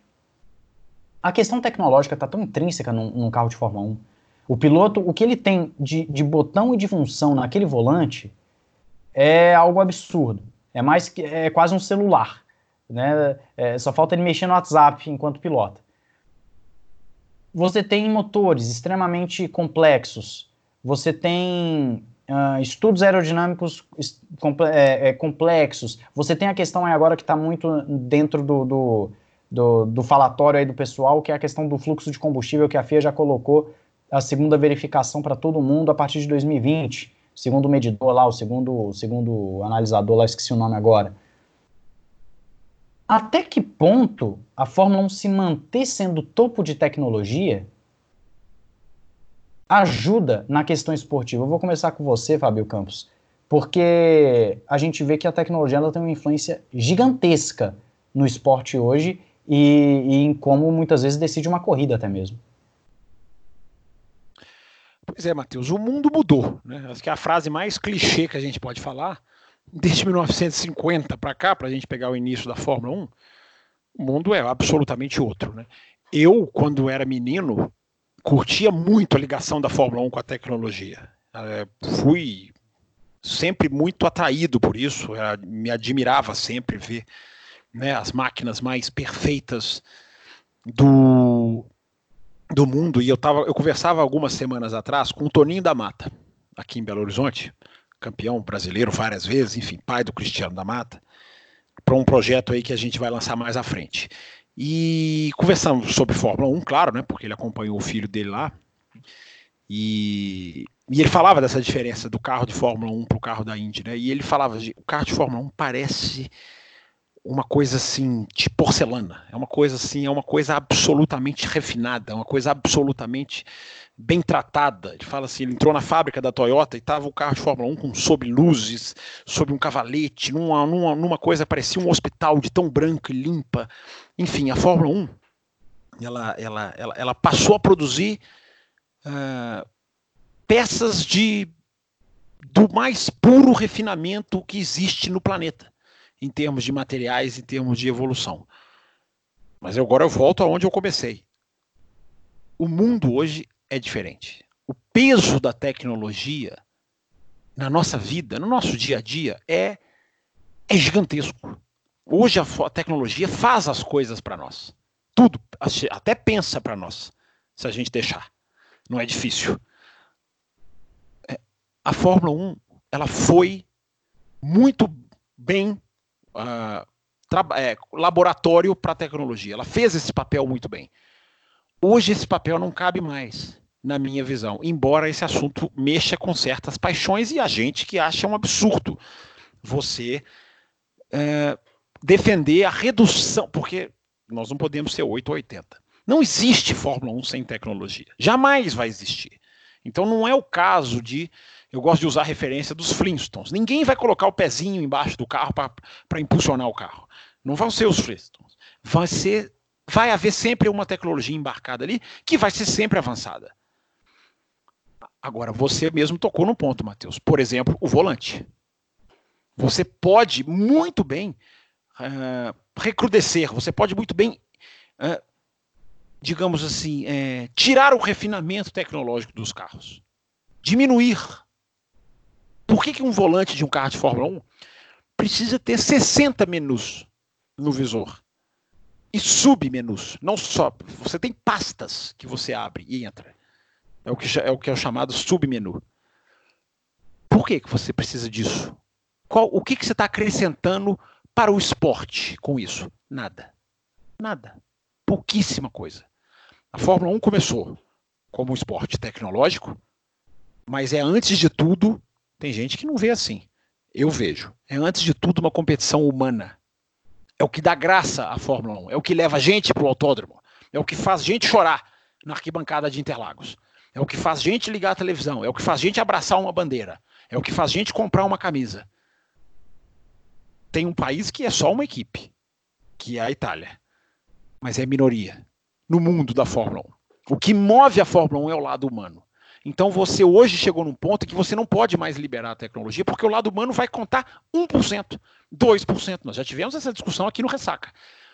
a questão tecnológica está tão intrínseca num, num, carro de Fórmula 1. O piloto, o que ele tem de, de botão e de função naquele volante é algo absurdo. É mais que é quase um celular, né? É, só falta ele mexer no WhatsApp enquanto pilota. Você tem motores extremamente complexos. Você tem uh, estudos aerodinâmicos é, é, complexos. Você tem a questão agora que está muito dentro do, do, do, do falatório aí do pessoal, que é a questão do fluxo de combustível que a FIA já colocou a segunda verificação para todo mundo a partir de 2020 segundo medidor lá, o segundo, o segundo analisador lá, esqueci o nome agora. Até que ponto a Fórmula 1 se manter sendo topo de tecnologia ajuda na questão esportiva? Eu vou começar com você, Fábio Campos, porque a gente vê que a tecnologia ela tem uma influência gigantesca no esporte hoje e, e em como muitas vezes decide uma corrida até mesmo. Pois é, Matheus, o mundo mudou. Né? Acho que é a frase mais clichê que a gente pode falar, desde 1950 para cá, para a gente pegar o início da Fórmula 1, o mundo é absolutamente outro. Né? Eu, quando era menino, curtia muito a ligação da Fórmula 1 com a tecnologia. É, fui sempre muito atraído por isso, me admirava sempre ver né, as máquinas mais perfeitas do, do mundo. E eu, tava, eu conversava algumas semanas atrás com o Toninho da Mata, aqui em Belo Horizonte, campeão brasileiro várias vezes, enfim, pai do Cristiano da Mata, para um projeto aí que a gente vai lançar mais à frente. E conversamos sobre Fórmula 1, claro, né? Porque ele acompanhou o filho dele lá. E, e ele falava dessa diferença do carro de Fórmula 1 para o carro da Indy, né? E ele falava, o carro de Fórmula 1 parece uma coisa assim de porcelana, é uma coisa assim, é uma coisa absolutamente refinada, é uma coisa absolutamente bem tratada. Ele fala assim, ele entrou na fábrica da Toyota e tava o carro de Fórmula 1 com sob luzes, sob um cavalete, numa, numa, numa coisa parecia um hospital de tão branco e limpa. Enfim, a Fórmula 1 ela, ela, ela, ela passou a produzir uh, peças de do mais puro refinamento que existe no planeta em termos de materiais, em termos de evolução. Mas agora eu volto aonde eu comecei. O mundo hoje é diferente. O peso da tecnologia na nossa vida, no nosso dia a dia, é, é gigantesco. Hoje a, a tecnologia faz as coisas para nós. Tudo, até pensa para nós, se a gente deixar. Não é difícil. É, a Fórmula 1 ela foi muito bem uh, é, laboratório para tecnologia. Ela fez esse papel muito bem. Hoje esse papel não cabe mais, na minha visão, embora esse assunto mexa com certas paixões e a gente que acha um absurdo você é, defender a redução, porque nós não podemos ser 8 ou 80. Não existe Fórmula 1 sem tecnologia. Jamais vai existir. Então não é o caso de eu gosto de usar a referência dos Flintstones. Ninguém vai colocar o pezinho embaixo do carro para impulsionar o carro. Não vão ser os Flintstones. Vai ser, vai haver sempre uma tecnologia embarcada ali que vai ser sempre avançada. Agora, você mesmo tocou no ponto, Matheus. Por exemplo, o volante. Você pode muito bem uh, recrudescer, você pode muito bem, uh, digamos assim, uh, tirar o refinamento tecnológico dos carros. Diminuir por que, que um volante de um carro de Fórmula 1 precisa ter 60 menus no visor? E submenus, não só. Você tem pastas que você abre e entra. É o que é, o, que é o chamado submenu. Por que, que você precisa disso? Qual, o que, que você está acrescentando para o esporte com isso? Nada. Nada. Pouquíssima coisa. A Fórmula 1 começou como um esporte tecnológico, mas é antes de tudo tem gente que não vê assim. Eu vejo. É antes de tudo uma competição humana. É o que dá graça à Fórmula 1. É o que leva gente para o autódromo. É o que faz gente chorar na arquibancada de Interlagos. É o que faz gente ligar a televisão. É o que faz gente abraçar uma bandeira. É o que faz gente comprar uma camisa. Tem um país que é só uma equipe, que é a Itália. Mas é minoria no mundo da Fórmula 1. O que move a Fórmula 1 é o lado humano. Então você hoje chegou num ponto que você não pode mais liberar a tecnologia, porque o lado humano vai contar 1%, 2%. Nós já tivemos essa discussão aqui no Ressaca.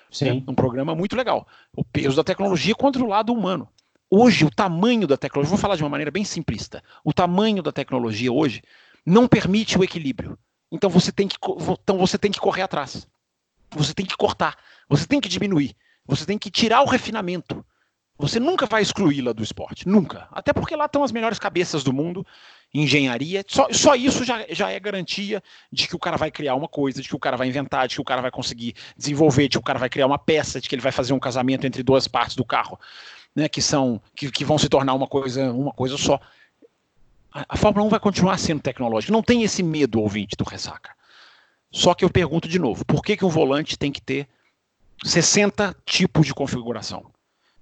Sim. Um programa muito legal. O peso da tecnologia contra o lado humano. Hoje, o tamanho da tecnologia, vou falar de uma maneira bem simplista. O tamanho da tecnologia hoje não permite o equilíbrio. Então você tem que, então você tem que correr atrás. Você tem que cortar. Você tem que diminuir. Você tem que tirar o refinamento. Você nunca vai excluí-la do esporte, nunca. Até porque lá estão as melhores cabeças do mundo, engenharia. Só, só isso já, já é garantia de que o cara vai criar uma coisa, de que o cara vai inventar, de que o cara vai conseguir desenvolver, de que o cara vai criar uma peça, de que ele vai fazer um casamento entre duas partes do carro, né, que são que, que vão se tornar uma coisa, uma coisa só. A, a Fórmula 1 vai continuar sendo tecnológica. Não tem esse medo, ouvinte, do ressaca. Só que eu pergunto de novo: por que, que um volante tem que ter 60 tipos de configuração?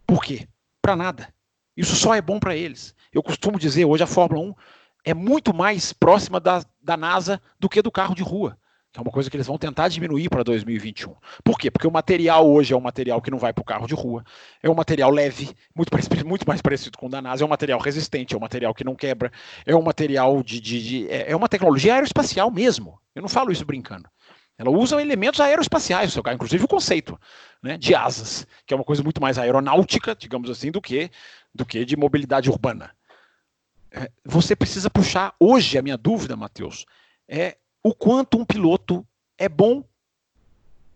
Por quê? Para nada. Isso só é bom para eles. Eu costumo dizer, hoje a Fórmula 1 é muito mais próxima da, da NASA do que do carro de rua. Que é uma coisa que eles vão tentar diminuir para 2021. Por quê? Porque o material hoje é um material que não vai para o carro de rua, é um material leve, muito, muito mais parecido com o da NASA, é um material resistente, é um material que não quebra, é um material de. de, de é, é uma tecnologia aeroespacial mesmo. Eu não falo isso brincando. Ela usa elementos aeroespaciais, seu carro, inclusive o conceito né, de asas, que é uma coisa muito mais aeronáutica, digamos assim, do que, do que de mobilidade urbana. É, você precisa puxar. Hoje, a minha dúvida, Matheus, é o quanto um piloto é bom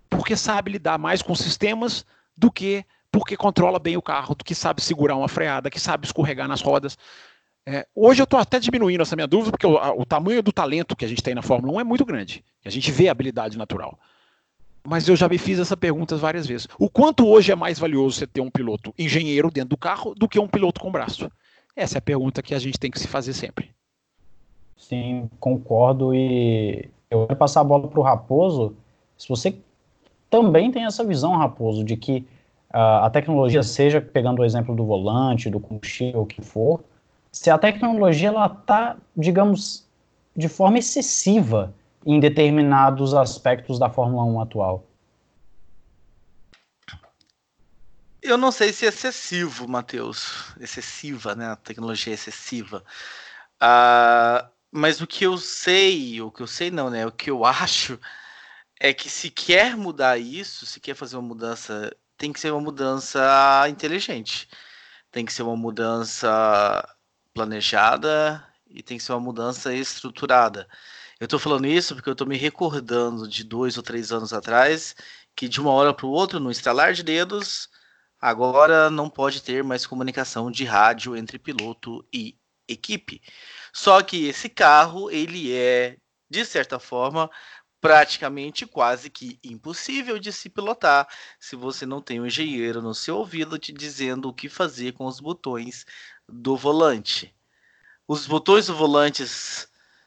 porque sabe lidar mais com sistemas do que porque controla bem o carro, do que sabe segurar uma freada, que sabe escorregar nas rodas. É, hoje eu estou até diminuindo essa minha dúvida, porque o, a, o, tamanho do talento que a gente tem na Fórmula 1 é muito grande. A gente vê a habilidade natural. Mas eu já me fiz essa pergunta várias vezes. O quanto hoje é mais valioso você ter um piloto engenheiro dentro do carro do que um piloto com braço? Essa é a pergunta que a gente tem que se fazer sempre. Sim, concordo. E eu quero passar a bola para o Raposo. Se você também tem essa visão, Raposo, de que uh, a tecnologia, seja pegando o exemplo do volante, do combustível, o que for, se a tecnologia ela está, digamos, de forma excessiva em determinados aspectos da Fórmula 1 atual. Eu não sei se é excessivo, Matheus. Excessiva, né? A tecnologia é excessiva. Uh, mas o que eu sei, o que eu sei não, né? O que eu *laughs* acho é que se quer mudar isso, se quer fazer uma mudança, tem que ser uma mudança inteligente. Tem que ser uma mudança planejada e tem que ser uma mudança estruturada. Eu estou falando isso porque eu estou me recordando de dois ou três anos atrás que de uma hora para o outro, no estralar de dedos, agora não pode ter mais comunicação de rádio entre piloto e equipe. Só que esse carro ele é de certa forma praticamente quase que impossível de se pilotar se você não tem um engenheiro no seu ouvido te dizendo o que fazer com os botões do volante. Os botões do volante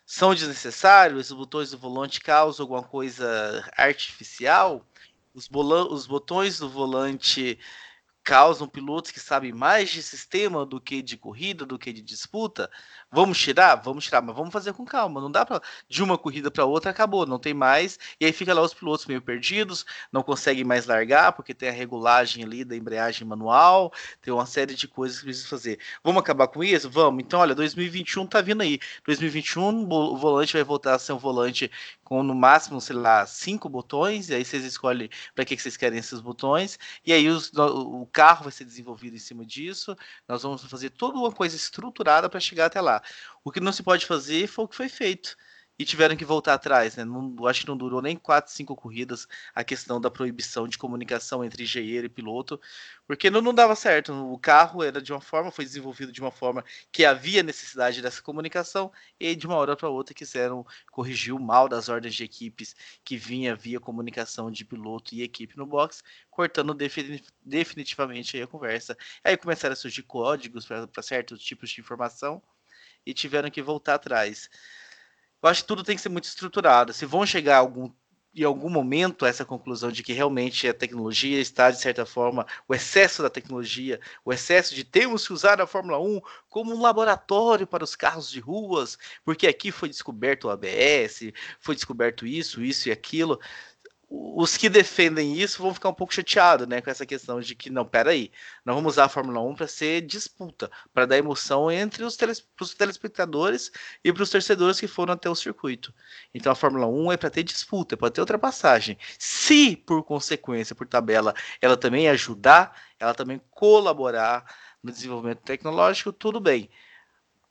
são desnecessários? Os botões do volante causam alguma coisa artificial? Os, os botões do volante causam pilotos que sabem mais de sistema do que de corrida, do que de disputa. Vamos tirar? Vamos tirar, mas vamos fazer com calma. Não dá para de uma corrida para outra acabou, não tem mais. E aí fica lá os pilotos meio perdidos, não conseguem mais largar porque tem a regulagem ali da embreagem manual, tem uma série de coisas que precisa fazer. Vamos acabar com isso? Vamos. Então, olha, 2021 tá vindo aí. 2021 o volante vai voltar a ser um volante com no máximo, sei lá, cinco botões, e aí vocês escolhem para que, vocês querem esses botões, e aí os, o carro vai ser desenvolvido em cima disso, nós vamos fazer toda uma coisa estruturada para chegar até lá. O que não se pode fazer foi o que foi feito e tiveram que voltar atrás, né? Não, acho que não durou nem 4, 5 corridas a questão da proibição de comunicação entre engenheiro e piloto, porque não, não dava certo. O carro era de uma forma, foi desenvolvido de uma forma que havia necessidade dessa comunicação, e de uma hora para outra quiseram corrigir o mal das ordens de equipes que vinha via comunicação de piloto e equipe no box, cortando definitivamente a conversa. Aí começaram a surgir códigos para certos tipos de informação e tiveram que voltar atrás. Eu acho que tudo tem que ser muito estruturado. Se vão chegar algum, em algum momento a essa conclusão de que realmente a tecnologia está, de certa forma, o excesso da tecnologia, o excesso de temos que usar a Fórmula 1 como um laboratório para os carros de ruas, porque aqui foi descoberto o ABS, foi descoberto isso, isso e aquilo os que defendem isso vão ficar um pouco chateados, né, com essa questão de que não, peraí, não vamos usar a Fórmula 1 para ser disputa, para dar emoção entre os, teles, telespectadores e para os torcedores que foram até o circuito. Então a Fórmula 1 é para ter disputa, é para ter ultrapassagem. Se por consequência, por tabela, ela também ajudar, ela também colaborar no desenvolvimento tecnológico, tudo bem.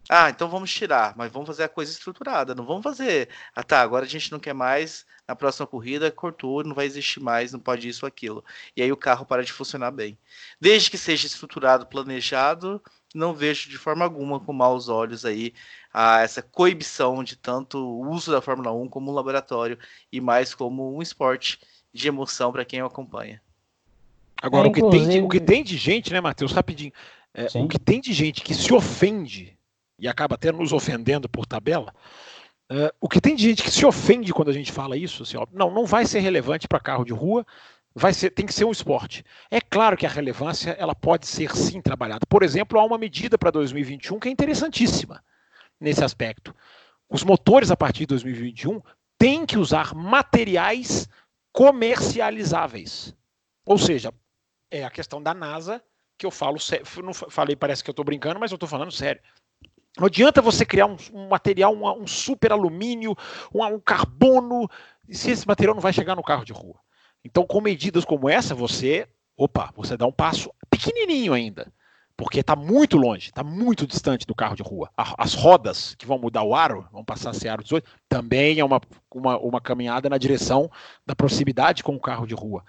Ah, então vamos tirar, mas vamos fazer a coisa estruturada. Não vamos fazer. Ah, tá, agora a gente não quer mais. Na próxima corrida cortou, não vai existir mais, não pode isso ou aquilo. E aí o carro para de funcionar bem. Desde que seja estruturado, planejado, não vejo de forma alguma com maus olhos aí a essa coibição de tanto uso da Fórmula 1 como um laboratório e mais como um esporte de emoção para quem o acompanha. Agora, é, o, que tem de, o que tem de gente, né, Matheus, rapidinho, é, o que tem de gente que se ofende e acaba até nos ofendendo por tabela. Uh, o que tem de gente que se ofende quando a gente fala isso, assim, ó, não, não vai ser relevante para carro de rua, vai ser, tem que ser um esporte. É claro que a relevância ela pode ser sim trabalhada. Por exemplo, há uma medida para 2021 que é interessantíssima nesse aspecto. Os motores a partir de 2021 tem que usar materiais comercializáveis. Ou seja, é a questão da NASA que eu falo, não falei, parece que eu estou brincando, mas eu estou falando sério. Não adianta você criar um, um material, um, um, super alumínio, um, um carbono, se esse material não vai chegar no carro de rua. Então, com medidas como essa, você, opa, você dá um passo pequenininho ainda, porque está muito longe, está muito distante do carro de rua. As rodas que vão mudar o aro, vão passar a ser aro 18, também é uma, uma, uma caminhada na direção da proximidade com o carro de rua.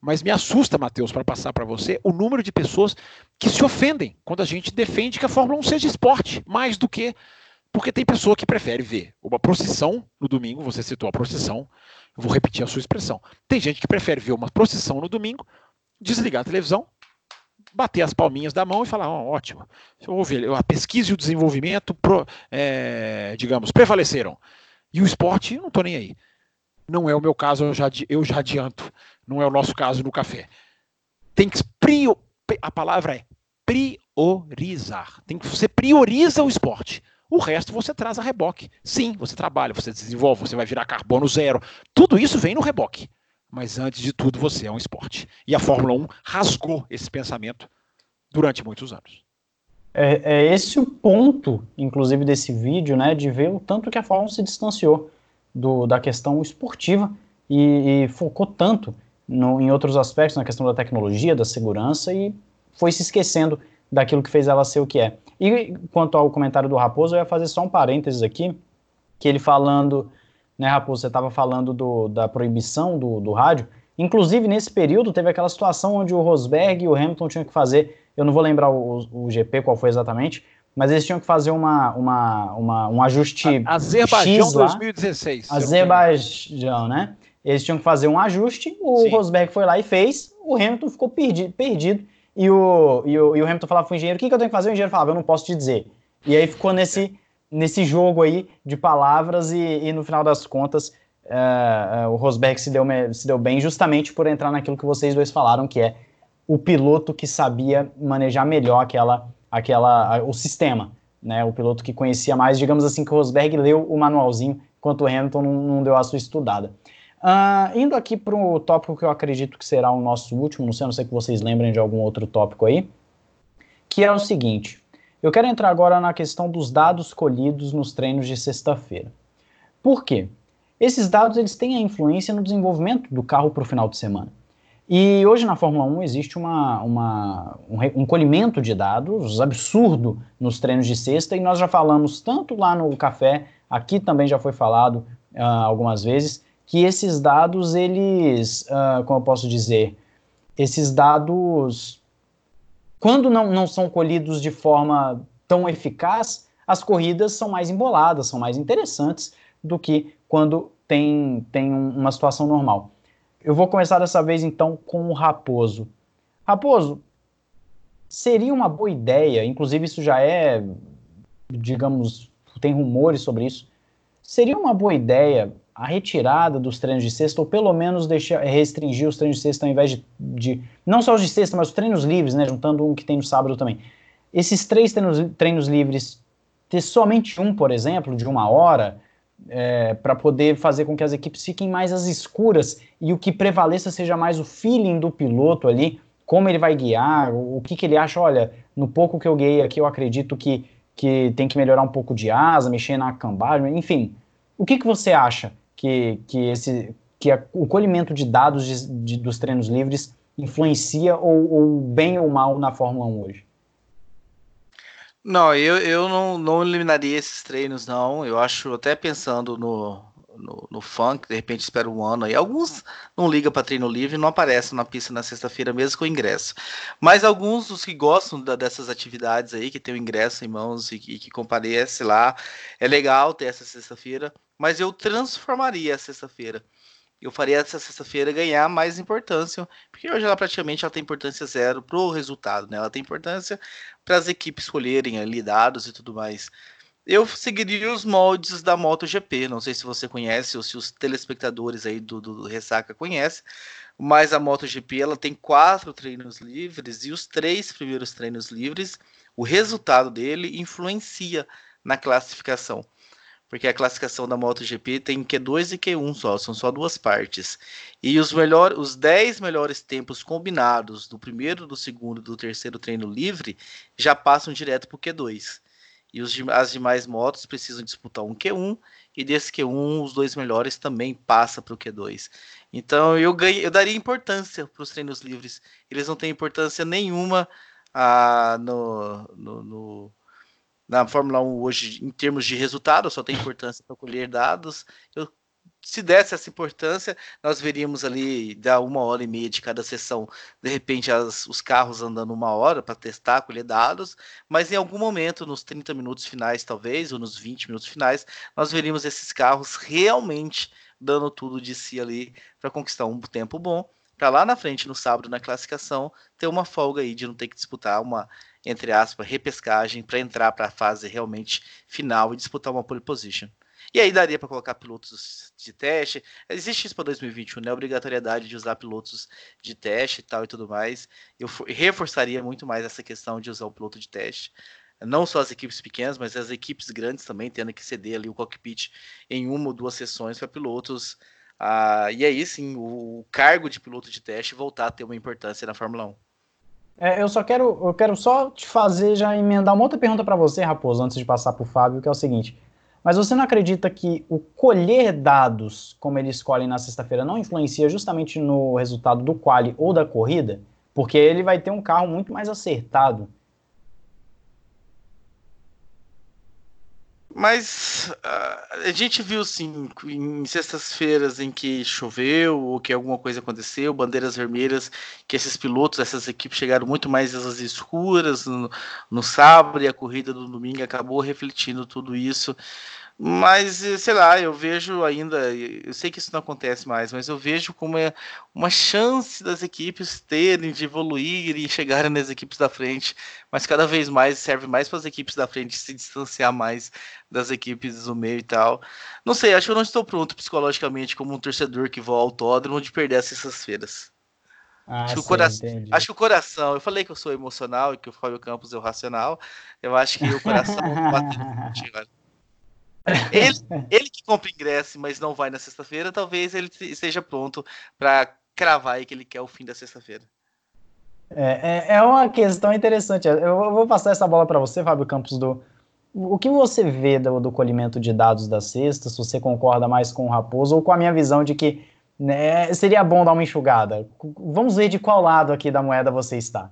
Mas me assusta, Matheus, para passar para você, o número de pessoas que se ofendem quando a gente defende que a Fórmula 1 seja esporte, mais do que. Porque tem pessoa que prefere ver uma procissão no domingo, você citou a procissão, vou repetir a sua expressão. Tem gente que prefere ver uma procissão no domingo, desligar a televisão, bater as palminhas da mão e falar: oh, ótimo, a pesquisa e o desenvolvimento, é, digamos, prevaleceram. E o esporte, não estou nem aí. Não é o meu caso, eu já, eu já adianto. Não é o nosso caso no café. Tem que prior, a palavra é priorizar. Tem que você prioriza o esporte. O resto você traz a reboque. Sim, você trabalha, você desenvolve, você vai virar carbono zero. Tudo isso vem no reboque. Mas antes de tudo, você é um esporte. E a Fórmula 1 rasgou esse pensamento durante muitos anos. É, é esse o ponto, inclusive, desse vídeo, né? De ver o tanto que a Fórmula 1 se distanciou do, da questão esportiva e, e focou tanto no, em outros aspectos, na questão da tecnologia, da segurança, e foi se esquecendo daquilo que fez ela ser o que é. E quanto ao comentário do Raposo, eu ia fazer só um parênteses aqui, que ele falando, né, Raposo, você estava falando do, da proibição do, do rádio, inclusive nesse período teve aquela situação onde o Rosberg e o Hamilton tinham que fazer, eu não vou lembrar o, o GP qual foi exatamente, mas eles tinham que fazer uma, uma, uma um ajuste Azerbaijão X lá. 2016. Azerbaijão, né? Eles tinham que fazer um ajuste, o Sim. Rosberg foi lá e fez, o Hamilton ficou perdido, perdido e, o, e, o, e o Hamilton falava para o engenheiro, o que, que eu tenho que fazer? O engenheiro falava, eu não posso te dizer. E aí ficou nesse, nesse jogo aí de palavras e, e no final das contas uh, uh, o Rosberg se deu, se deu bem justamente por entrar naquilo que vocês dois falaram, que é o piloto que sabia manejar melhor aquela aquela, o sistema, né? O piloto que conhecia mais, digamos assim, que o Rosberg leu o manualzinho, enquanto o Hamilton não, não deu a sua estudada. Uh, indo aqui para o tópico que eu acredito que será o nosso último, não sei, não sei que vocês lembrem de algum outro tópico aí, que é o seguinte: eu quero entrar agora na questão dos dados colhidos nos treinos de sexta-feira. Por quê? Esses dados eles têm a influência no desenvolvimento do carro para o final de semana. E hoje na Fórmula 1 existe uma, uma, um, um colhimento de dados absurdo nos treinos de sexta, e nós já falamos tanto lá no café, aqui também já foi falado uh, algumas vezes, que esses dados, eles, uh, como eu posso dizer, esses dados, quando não, não são colhidos de forma tão eficaz, as corridas são mais emboladas, são mais interessantes do que quando tem, tem uma situação normal. Eu vou começar dessa vez então com o Raposo. Raposo, seria uma boa ideia, inclusive isso já é, digamos, tem rumores sobre isso. Seria uma boa ideia a retirada dos treinos de sexta, ou pelo menos deixar, restringir os treinos de sexta ao invés de, de, Não só os de sexta, mas os treinos livres, né? Juntando um que tem no sábado também. Esses três treinos, treinos livres, ter somente um, por exemplo, de uma hora, é, para poder fazer com que as equipes fiquem mais às escuras e o que prevaleça seja mais o feeling do piloto ali, como ele vai guiar, o, o que, que ele acha. Olha, no pouco que eu guiei aqui, eu acredito que, que tem que melhorar um pouco de asa, mexer na cambagem, enfim. O que, que você acha que, que, esse, que a, o colhimento de dados de, de, dos treinos livres influencia ou, ou bem ou mal na Fórmula 1 hoje? Não, eu, eu não, não eliminaria esses treinos, não. Eu acho, até pensando no, no, no funk, de repente espera um ano aí. Alguns não ligam para treino livre não aparecem na pista na sexta-feira mesmo com ingresso. Mas alguns dos que gostam da, dessas atividades aí, que tem o ingresso em mãos e, e que comparece lá, é legal ter essa sexta-feira, mas eu transformaria a sexta-feira eu faria essa sexta-feira ganhar mais importância, porque hoje ela praticamente ela tem importância zero para o resultado, né? Ela tem importância para as equipes escolherem ali dados e tudo mais. Eu seguiria os moldes da MotoGP, não sei se você conhece ou se os telespectadores aí do, do Ressaca conhecem, mas a MotoGP ela tem quatro treinos livres e os três primeiros treinos livres, o resultado dele influencia na classificação. Porque a classificação da MotoGP tem Q2 e Q1 só, são só duas partes. E os melhor, os 10 melhores tempos combinados do primeiro, do segundo do terceiro treino livre já passam direto para o Q2. E os, as demais motos precisam disputar um Q1 e desse Q1 os dois melhores também passam para o Q2. Então eu ganhei, eu daria importância para os treinos livres. Eles não têm importância nenhuma ah, no, no, no na Fórmula 1 hoje, em termos de resultado, só tem importância para colher dados. Eu, se desse essa importância, nós veríamos ali dar uma hora e meia de cada sessão, de repente as, os carros andando uma hora para testar, colher dados, mas em algum momento, nos 30 minutos finais, talvez, ou nos 20 minutos finais, nós veríamos esses carros realmente dando tudo de si ali para conquistar um tempo bom, para lá na frente, no sábado, na classificação, ter uma folga aí de não ter que disputar uma entre aspas, repescagem para entrar para a fase realmente final e disputar uma pole position. E aí daria para colocar pilotos de teste. Existe isso para 2021, né? Obrigatoriedade de usar pilotos de teste e tal e tudo mais. Eu reforçaria muito mais essa questão de usar o piloto de teste. Não só as equipes pequenas, mas as equipes grandes também tendo que ceder ali o cockpit em uma ou duas sessões para pilotos. Ah, e aí sim, o cargo de piloto de teste voltar a ter uma importância na Fórmula 1. É, eu só quero, eu quero só te fazer já emendar uma outra pergunta para você, Raposo, antes de passar para o Fábio, que é o seguinte: mas você não acredita que o colher dados, como eles escolhem na sexta-feira, não influencia justamente no resultado do quali ou da corrida? Porque ele vai ter um carro muito mais acertado. Mas uh, a gente viu sim em sextas-feiras em que choveu ou que alguma coisa aconteceu, bandeiras vermelhas, que esses pilotos, essas equipes chegaram muito mais às escuras no, no sábado e a corrida do domingo acabou refletindo tudo isso. Mas, eh, sei lá, eu vejo ainda, eu sei que isso não acontece mais, mas eu vejo como é uma chance das equipes terem de evoluir e chegarem nas equipes da frente, mas cada vez mais serve mais para as equipes da frente se distanciar mais das equipes do meio e tal. Não sei, acho que eu não estou pronto psicologicamente como um torcedor que voa ao autódromo de perder essas feiras. Ah, acho, que o coração, acho que o coração, eu falei que eu sou emocional e que o Fábio Campos é o racional, eu acho que o coração bate *laughs* ele, *laughs* ele que compra ingresso, mas não vai na sexta-feira, talvez ele esteja pronto para cravar aí que ele quer o fim da sexta-feira. É, é, é, uma questão interessante. Eu vou passar essa bola para você, Fábio Campos, do o que você vê do, do, colhimento de dados da sexta, se você concorda mais com o Raposo ou com a minha visão de que né, seria bom dar uma enxugada. Vamos ver de qual lado aqui da moeda você está.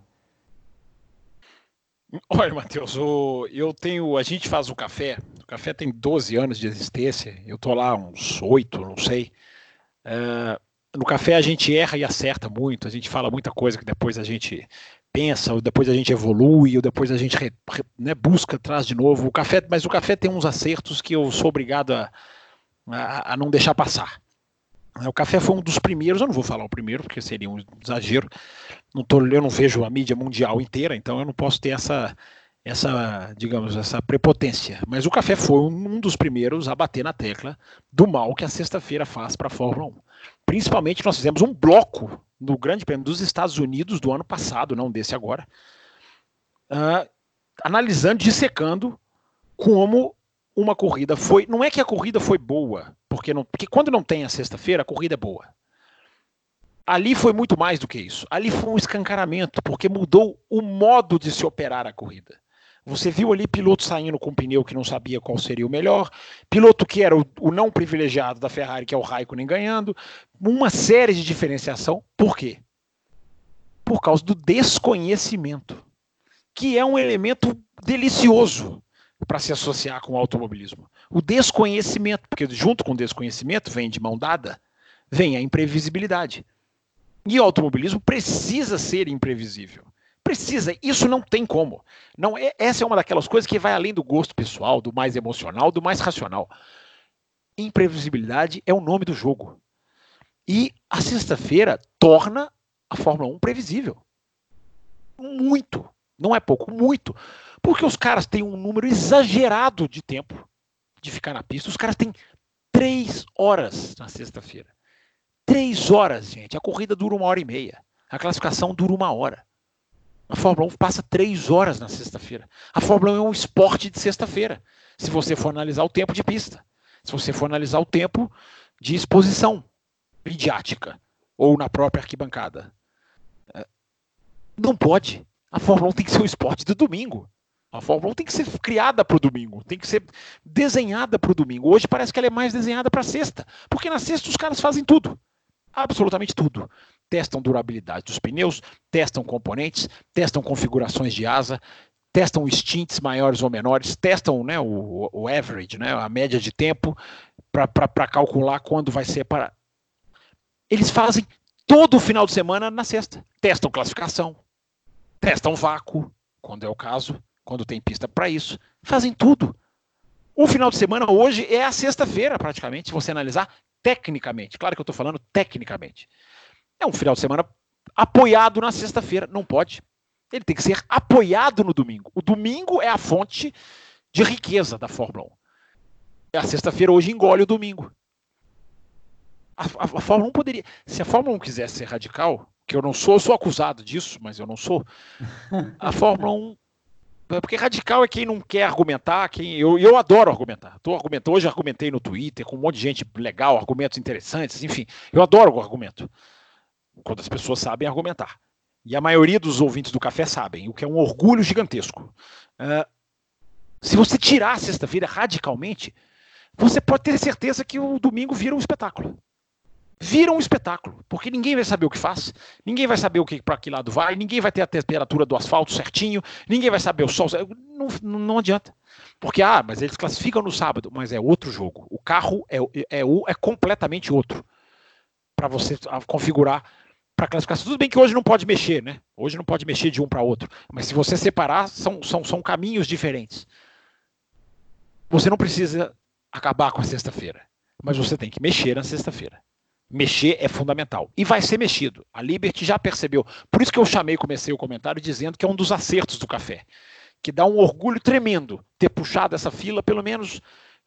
Olha, Matheus, eu tenho. A gente faz o café. O café tem 12 anos de existência. Eu tô lá uns 8, não sei. Uh, no café a gente erra e acerta muito. A gente fala muita coisa que depois a gente pensa, ou depois a gente evolui, ou depois a gente né, busca atrás de novo. O café, mas o café tem uns acertos que eu sou obrigado a, a, a não deixar passar. O café foi um dos primeiros, eu não vou falar o primeiro, porque seria um exagero. Não tô, eu não vejo a mídia mundial inteira, então eu não posso ter essa, essa, digamos, essa prepotência. Mas o café foi um dos primeiros a bater na tecla do mal que a sexta-feira faz para a Fórmula 1. Principalmente nós fizemos um bloco no Grande Prêmio dos Estados Unidos do ano passado, não desse agora, uh, analisando, dissecando como uma corrida foi. Não é que a corrida foi boa, porque, não, porque quando não tem a sexta-feira, a corrida é boa. Ali foi muito mais do que isso. Ali foi um escancaramento, porque mudou o modo de se operar a corrida. Você viu ali piloto saindo com um pneu que não sabia qual seria o melhor, piloto que era o, o, não privilegiado da Ferrari, que é o Raikkonen ganhando, uma série de diferenciação. Por quê? Por causa do desconhecimento, que é um elemento delicioso para se associar com o automobilismo. O desconhecimento, porque junto com o desconhecimento vem de mão dada, vem a imprevisibilidade. E o automobilismo precisa ser imprevisível. Precisa, isso não tem como. Não é, essa é uma daquelas coisas que vai além do gosto pessoal, do mais emocional, do mais racional. Imprevisibilidade é o nome do jogo. E a sexta-feira torna a Fórmula 1 previsível. Muito. Não é pouco, muito. Porque os caras têm um número exagerado de tempo de ficar na pista. Os caras têm três horas na sexta-feira. Três horas, gente. A corrida dura uma hora e meia. A classificação dura uma hora. A Fórmula 1 passa três horas na sexta-feira. A Fórmula 1 é um esporte de sexta-feira. Se você for analisar o tempo de pista, se você for analisar o tempo de exposição midiática ou na própria arquibancada. É, não pode. A Fórmula 1 tem que ser o esporte do domingo. A Fórmula 1 tem que ser criada para o domingo, tem que ser desenhada para o domingo. Hoje parece que ela é mais desenhada para sexta, porque na sexta os caras fazem tudo, absolutamente tudo. Testam durabilidade dos pneus, testam componentes, testam configurações de asa, testam stints maiores ou menores, testam né, o, o average, né, a média de tempo, para calcular quando vai ser para. Eles fazem todo o final de semana na sexta. Testam classificação, testam vácuo, quando é o caso, quando tem pista para isso. Fazem tudo. O final de semana hoje é a sexta-feira, praticamente, se você analisar tecnicamente. Claro que eu estou falando tecnicamente. É um final de semana apoiado na sexta-feira. Não pode ele tem que ser apoiado no domingo. O domingo é a fonte de riqueza da Fórmula 1. A sexta-feira hoje engole o domingo. A, a, a, Fórmula 1 poderia. Se a Fórmula 1 quisesse ser radical, que eu não sou, eu sou acusado disso, mas eu não sou. A Fórmula 1. Porque radical é quem não quer argumentar, quem eu, eu adoro argumentar. Tô argumentando, hoje argumentei no Twitter com um monte de gente legal, argumentos interessantes, enfim. Eu adoro o argumento. Quando as pessoas sabem argumentar e a maioria dos ouvintes do café sabem, o que é um orgulho gigantesco. Uh, se você tirar a sexta-feira radicalmente, você pode ter certeza que o domingo vira um espetáculo. Vira um espetáculo, porque ninguém vai saber o que faz, ninguém vai saber o que para que lado vai, ninguém vai ter a temperatura do asfalto certinho, ninguém vai saber o sol. Não, não adianta. Porque, ah, mas eles classificam no sábado, mas é outro jogo. O carro é, é, é, é completamente outro para você configurar para classificação. Tudo bem que hoje não pode mexer, né? Hoje não pode mexer de um para outro. Mas se você separar, são, são, são caminhos diferentes. Você não precisa acabar com a sexta-feira, mas você tem que mexer na sexta-feira. Mexer é fundamental. E vai ser mexido. A Liberty já percebeu. Por isso que eu chamei, comecei o comentário dizendo que é um dos acertos do café. Que dá um orgulho tremendo ter puxado essa fila, pelo menos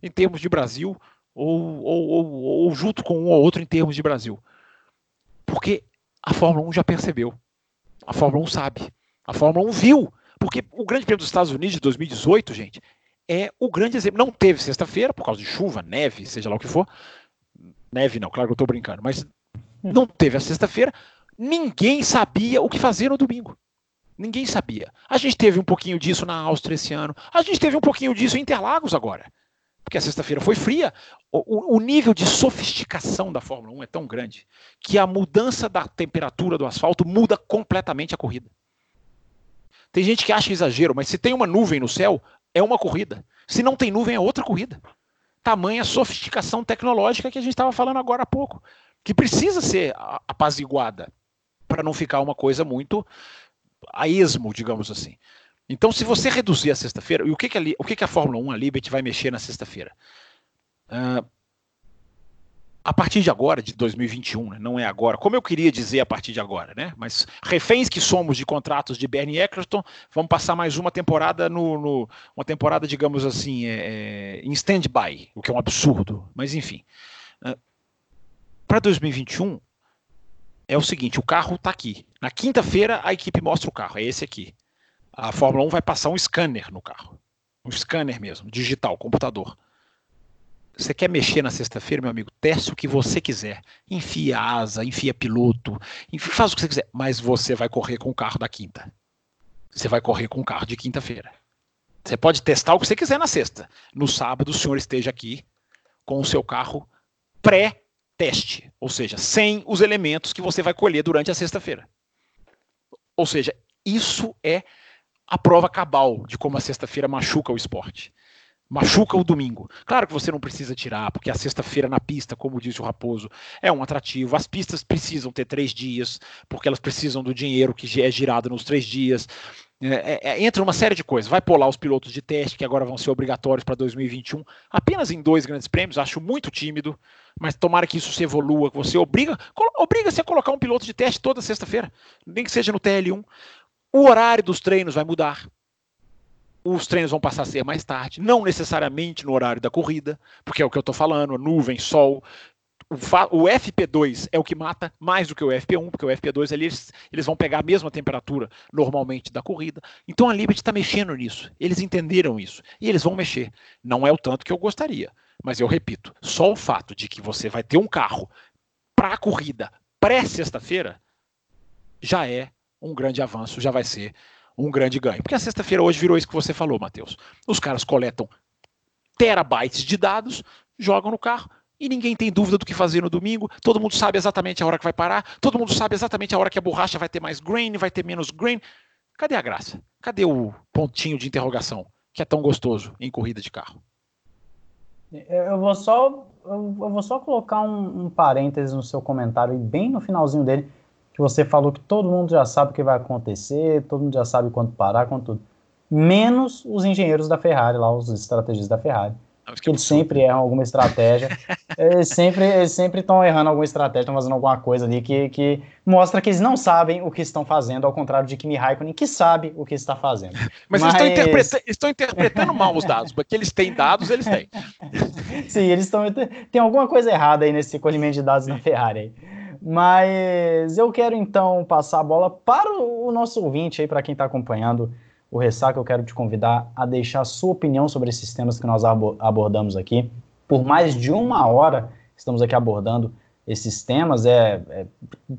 em termos de Brasil, ou, ou, ou, ou junto com um ou outro em termos de Brasil. Porque a Fórmula 1 já percebeu. A Fórmula 1 sabe. A Fórmula 1 viu. Porque o Grande Prêmio dos Estados Unidos de 2018, gente, é o grande exemplo. Não teve sexta-feira, por causa de chuva, neve, seja lá o que for. Neve não, claro que eu estou brincando, mas não teve a sexta-feira. Ninguém sabia o que fazer no domingo. Ninguém sabia. A gente teve um pouquinho disso na Áustria esse ano. A gente teve um pouquinho disso em Interlagos agora porque a sexta-feira foi fria, o, o, nível de sofisticação da Fórmula 1 é tão grande que a mudança da temperatura do asfalto muda completamente a corrida. Tem gente que acha exagero, mas se tem uma nuvem no céu, é uma corrida. Se não tem nuvem, é outra corrida. Tamanha sofisticação tecnológica que a gente estava falando agora há pouco, que precisa ser apaziguada para não ficar uma coisa muito a esmo, digamos assim. Então, se você reduzir a sexta-feira, e o que, que, a, o que, que a Fórmula 1, a Liberty, vai mexer na sexta-feira? Uh, a partir de agora, de 2021, né, não é agora, como eu queria dizer a partir de agora, né? Mas reféns que somos de contratos de Bernie Eccleston, vamos passar mais uma temporada no, no uma temporada, digamos assim, é, é, em stand-by, o que é um absurdo. Mas enfim, uh, para 2021 é o seguinte: o carro está aqui. Na quinta-feira a equipe mostra o carro, é esse aqui a Fórmula 1 vai passar um scanner no carro. Um scanner mesmo, digital, computador. Você quer mexer na sexta-feira, meu amigo? Teste o que você quiser. Enfia asa, enfia piloto, enfia, faz o que você quiser. Mas você vai correr com o carro da quinta. Você vai correr com o carro de quinta-feira. Você pode testar o que você quiser na sexta. No sábado, o senhor esteja aqui com o seu carro pré-teste. Ou seja, sem os elementos que você vai colher durante a sexta-feira. Ou seja, isso é a prova cabal de como a sexta-feira machuca o esporte. Machuca o domingo. Claro que você não precisa tirar, porque a sexta-feira na pista, como disse o Raposo, é um atrativo. As pistas precisam ter três dias, porque elas precisam do dinheiro que é girado nos três dias. É, é, é entra uma série de coisas. Vai pular os pilotos de teste, que agora vão ser obrigatórios para 2021, apenas em dois grandes prêmios, acho muito tímido, mas tomara que isso se evolua, que você obriga, obriga-se a colocar um piloto de teste toda sexta-feira, nem que seja no TL1. O horário dos treinos vai mudar. Os treinos vão passar a ser mais tarde, não necessariamente no horário da corrida, porque é o que eu estou falando, nuvem, sol. o, o, FP2 é o que mata mais do que o FP1, porque o FP2 ali, eles, eles vão pegar a mesma temperatura normalmente da corrida. Então a Liberty está mexendo nisso. Eles entenderam isso. E eles vão mexer. Não é o tanto que eu gostaria. Mas eu repito, só o fato de que você vai ter um carro para a corrida pré-sexta-feira já é um grande avanço, já vai ser um grande ganho. Porque a sexta-feira hoje virou isso que você falou, Matheus. Os caras coletam terabytes de dados, jogam no carro, e ninguém tem dúvida do que fazer no domingo. Todo mundo sabe exatamente a hora que vai parar. Todo mundo sabe exatamente a hora que a borracha vai ter mais grain, vai ter menos grain. Cadê a graça? Cadê o pontinho de interrogação que é tão gostoso em corrida de carro? Eu vou só, eu vou só colocar um, um parêntese no seu comentário, bem no finalzinho dele, que você falou que todo mundo já sabe o que vai acontecer, todo mundo já sabe quando parar, quando tudo. Menos os engenheiros da Ferrari, lá, os estrategistas da Ferrari que eles sempre erram alguma estratégia. *laughs* eles sempre eles sempre estão errando alguma estratégia, estão fazendo alguma coisa ali que, que mostra que eles não sabem o que estão fazendo, ao contrário de Kimi Raikkonen, que sabe o que está fazendo. Mas, *laughs* Mas... Eles, estão interpreta estão interpretando mal os dados, porque eles têm dados, eles têm. *laughs* Sim, eles estão. Tem alguma coisa errada aí nesse colhimento de dados na Ferrari. Mas eu quero então passar a bola para o nosso ouvinte aí, para quem está acompanhando o Ressaca, eu quero te convidar a deixar a sua opinião sobre esses temas que nós abordamos aqui. Por mais de uma hora estamos aqui abordando esses temas. É, é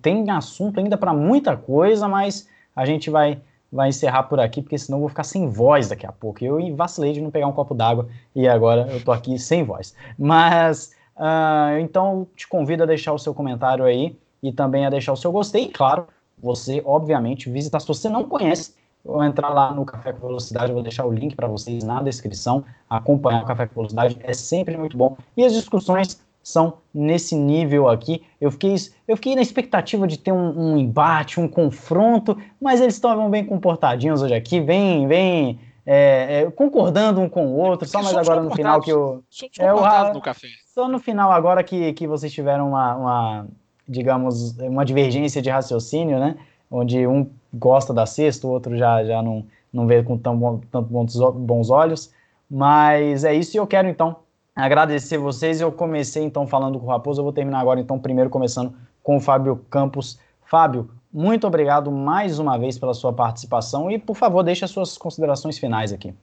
tem assunto ainda para muita coisa, mas a gente vai, vai encerrar por aqui, porque senão eu vou ficar sem voz daqui a pouco. Eu vacilei de não pegar um copo d'água e agora eu estou aqui sem voz. Mas, uh, então, te convido a deixar o seu comentário aí e também a deixar o seu gostei. E, claro, você, obviamente, visitar. Se você não conhece ou entrar lá no Café com Velocidade, eu vou deixar o link para vocês na descrição. Acompanhar o Café com Velocidade é sempre muito bom. E as discussões são nesse nível aqui. Eu fiquei, eu fiquei na expectativa de ter um, um embate, um confronto, mas eles estavam bem comportadinhos hoje aqui, bem, bem é, é, concordando um com o outro. Só mais agora no final que o. É, o no café. Só no final agora que, que vocês tiveram uma, uma, digamos, uma divergência de raciocínio, né? Onde um gosta da sexta, o outro já, já não, não vê com tão bom, tanto bons, bons olhos. Mas é isso e eu quero então agradecer vocês. Eu comecei então falando com o Raposo, eu vou terminar agora então primeiro começando com o Fábio Campos. Fábio, muito obrigado mais uma vez pela sua participação e por favor deixe as suas considerações finais aqui.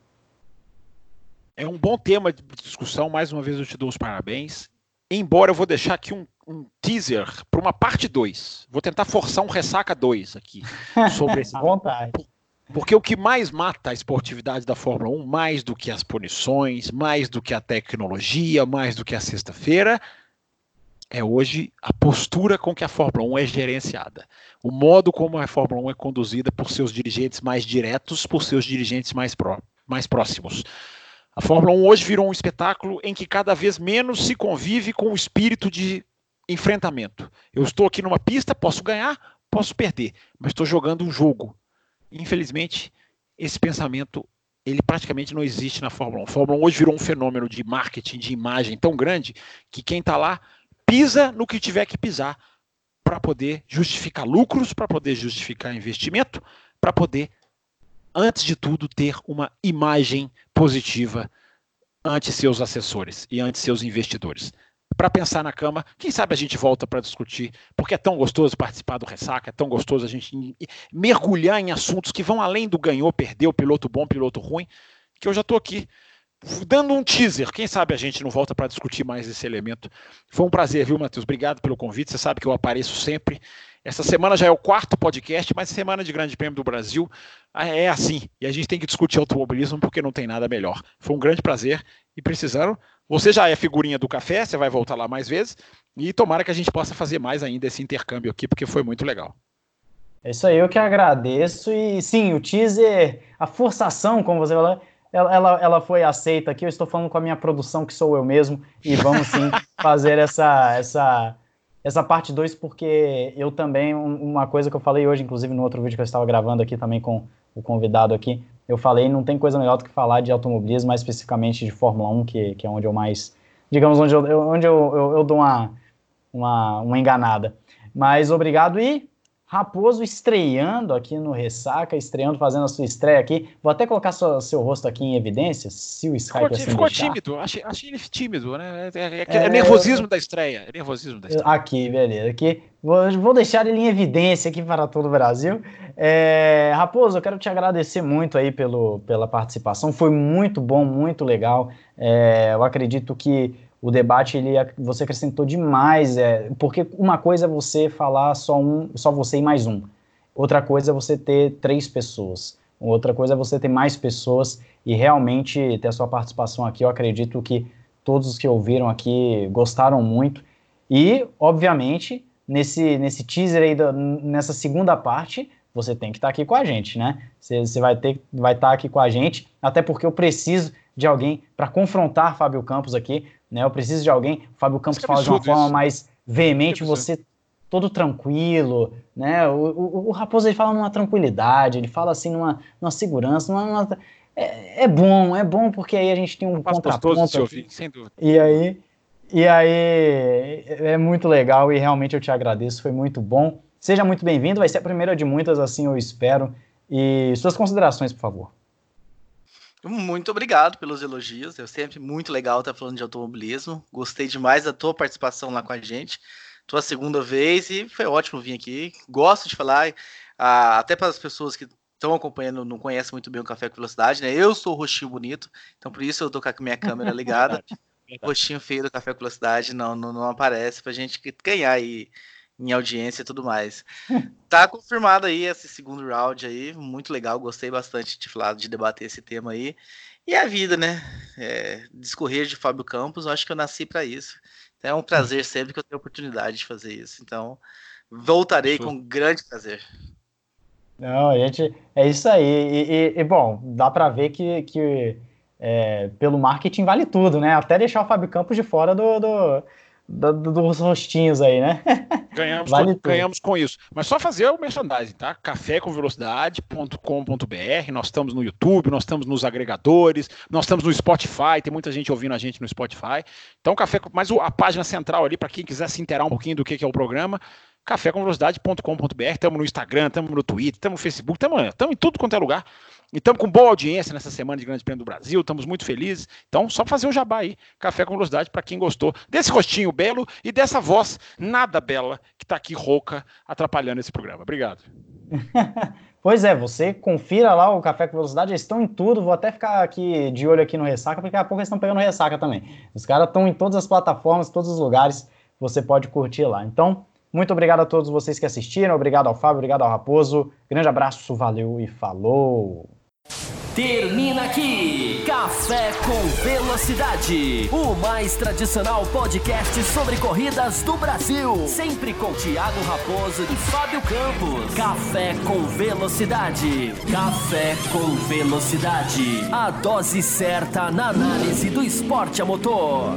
É um bom tema de discussão, mais uma vez eu te dou os parabéns. Embora eu vou deixar aqui um um teaser para uma parte 2. Vou tentar forçar um ressaca 2 aqui *laughs* sobre esse. vontade. Porque o que mais mata a esportividade da Fórmula 1, mais do que as punições, mais do que a tecnologia, mais do que a sexta-feira, é hoje a postura com que a Fórmula 1 é gerenciada. O modo como a Fórmula 1 é conduzida por seus dirigentes mais diretos, por seus dirigentes mais, pró mais próximos. A Fórmula 1 hoje virou um espetáculo em que cada vez menos se convive com o espírito de enfrentamento. Eu estou aqui numa pista, posso ganhar, posso perder, mas estou jogando um jogo. Infelizmente, esse pensamento ele praticamente não existe na Fórmula 1. A Fórmula 1 hoje virou um fenômeno de marketing, de imagem tão grande que quem está lá pisa no que tiver que pisar para poder justificar lucros, para poder justificar investimento, para poder, antes de tudo, ter uma imagem positiva ante seus assessores e ante seus investidores para pensar na cama. Quem sabe a gente volta para discutir, porque é tão gostoso participar do ressaca, é tão gostoso a gente mergulhar em assuntos que vão além do ganhou, perdeu, piloto bom, piloto ruim, que eu já estou aqui dando um teaser. Quem sabe a gente não volta para discutir mais esse elemento. Foi um prazer, viu, Matheus? Obrigado pelo convite. Você sabe que eu apareço sempre. Essa semana já é o quarto podcast, mas semana de Grande Prêmio do Brasil ah, é assim. E a gente tem que discutir automobilismo porque não tem nada melhor. Foi um grande prazer e precisando você já é figurinha do café, você vai voltar lá mais vezes. E tomara que a gente possa fazer mais ainda esse intercâmbio aqui, porque foi muito legal. É isso aí, eu que agradeço. E sim, o teaser, a forçação, como você falou, ela, ela, ela foi aceita aqui. Eu estou falando com a minha produção, que sou eu mesmo, e vamos sim *laughs* fazer essa, essa, essa parte 2, porque eu também, uma coisa que eu falei hoje, inclusive no outro vídeo que eu estava gravando aqui também com o convidado aqui, eu falei, não tem coisa melhor do que falar de automobilismo, mais especificamente de Fórmula 1, que, que é onde eu mais, digamos, onde eu, onde eu, eu, eu dou uma, uma, uma enganada. Mas obrigado e Raposo estreando aqui no Ressaca, estreando, fazendo a sua estreia aqui. Vou até colocar sua, seu rosto aqui em evidência, se o Skype ficou, assim ficou deixar. tímido, achei, achei ele tímido, né? É, é, é, é nervosismo da estreia. É nervosismo da estreia. Aqui, beleza. Aqui, vou, vou deixar ele em evidência aqui para todo o Brasil. É, Raposo, eu quero te agradecer muito aí pelo, pela participação. Foi muito bom, muito legal. É, eu acredito que o debate ele você acrescentou demais, é, porque uma coisa é você falar só um, só você e mais um. Outra coisa é você ter três pessoas. Outra coisa é você ter mais pessoas e realmente ter a sua participação aqui. Eu acredito que todos os que ouviram aqui gostaram muito. E, obviamente, nesse, nesse teaser aí, da, nessa segunda parte, você tem que estar tá aqui com a gente, né? Você, vai ter vai estar tá aqui com a gente, até porque eu preciso de alguém para confrontar Fábio Campos aqui, né? Eu preciso de alguém. O Fábio Campos fala de uma forma isso. mais veemente, você todo tranquilo, né? O, o, o, Raposo ele fala numa tranquilidade, ele fala assim numa, numa segurança, numa, numa é, é, bom, é bom porque aí a gente tem um contraponto. Se ouvir, sem dúvida. E aí, e aí é muito legal e realmente eu te agradeço, foi muito bom. Seja muito bem-vindo, vai ser a primeira de muitas, assim eu espero. E suas considerações, por favor. Muito obrigado pelos elogios. É sempre muito legal estar falando de automobilismo. Gostei demais da tua participação lá com a gente. Tua segunda vez e foi ótimo vir aqui. Gosto de falar, ah, até para as pessoas que estão acompanhando, não conhecem muito bem o Café com Velocidade, né? Eu sou o rostinho bonito, então por isso eu tô com a minha *laughs* câmera ligada. O rostinho feio do Café com Velocidade não, não, não aparece pra gente ganhar aí em audiência e tudo mais. *laughs* tá confirmado aí esse segundo round aí, muito legal, gostei bastante de falar, de debater esse tema aí. E a vida, né? É, discorrer de Fábio Campos, eu acho que eu nasci para isso. Então é um prazer sempre que eu tenho oportunidade de fazer isso. Então, voltarei com grande prazer. Não, a gente. É isso aí. E, e, e bom, dá para ver que, que é, pelo marketing vale tudo, né? Até deixar o Fábio Campos de fora do, do do, dos rostinhos aí, né? *laughs* Ganhamos, vale com, ganhamos com isso. Mas só fazer o merchandising, tá? cafécomvelocidade.com.br. Nós estamos no YouTube, nós estamos nos agregadores, nós estamos no Spotify. Tem muita gente ouvindo a gente no Spotify. Então, café, mas a página central ali, para quem quiser se inteirar um pouquinho do que é o programa, cafécomvelocidade.com.br. Estamos no Instagram, estamos no Twitter, estamos no Facebook, estamos em tudo quanto é lugar. E estamos com boa audiência nessa semana de Grande Prêmio do Brasil, estamos muito felizes. Então, só fazer o jabá aí, café com velocidade, para quem gostou desse rostinho belo e dessa voz nada bela que está aqui rouca, atrapalhando esse programa. Obrigado. *laughs* pois é, você confira lá o Café com Velocidade, eles estão em tudo, vou até ficar aqui de olho aqui no Ressaca, porque daqui a pouco eles estão pegando Ressaca também. Os caras estão em todas as plataformas, todos os lugares, você pode curtir lá. Então, muito obrigado a todos vocês que assistiram, obrigado ao Fábio, obrigado ao Raposo, grande abraço, valeu e falou! Termina aqui Café com Velocidade, o mais tradicional podcast sobre corridas do Brasil. Sempre com Thiago Raposo e Fábio Campos. Café com Velocidade. Café com Velocidade. A dose certa na análise do esporte a motor.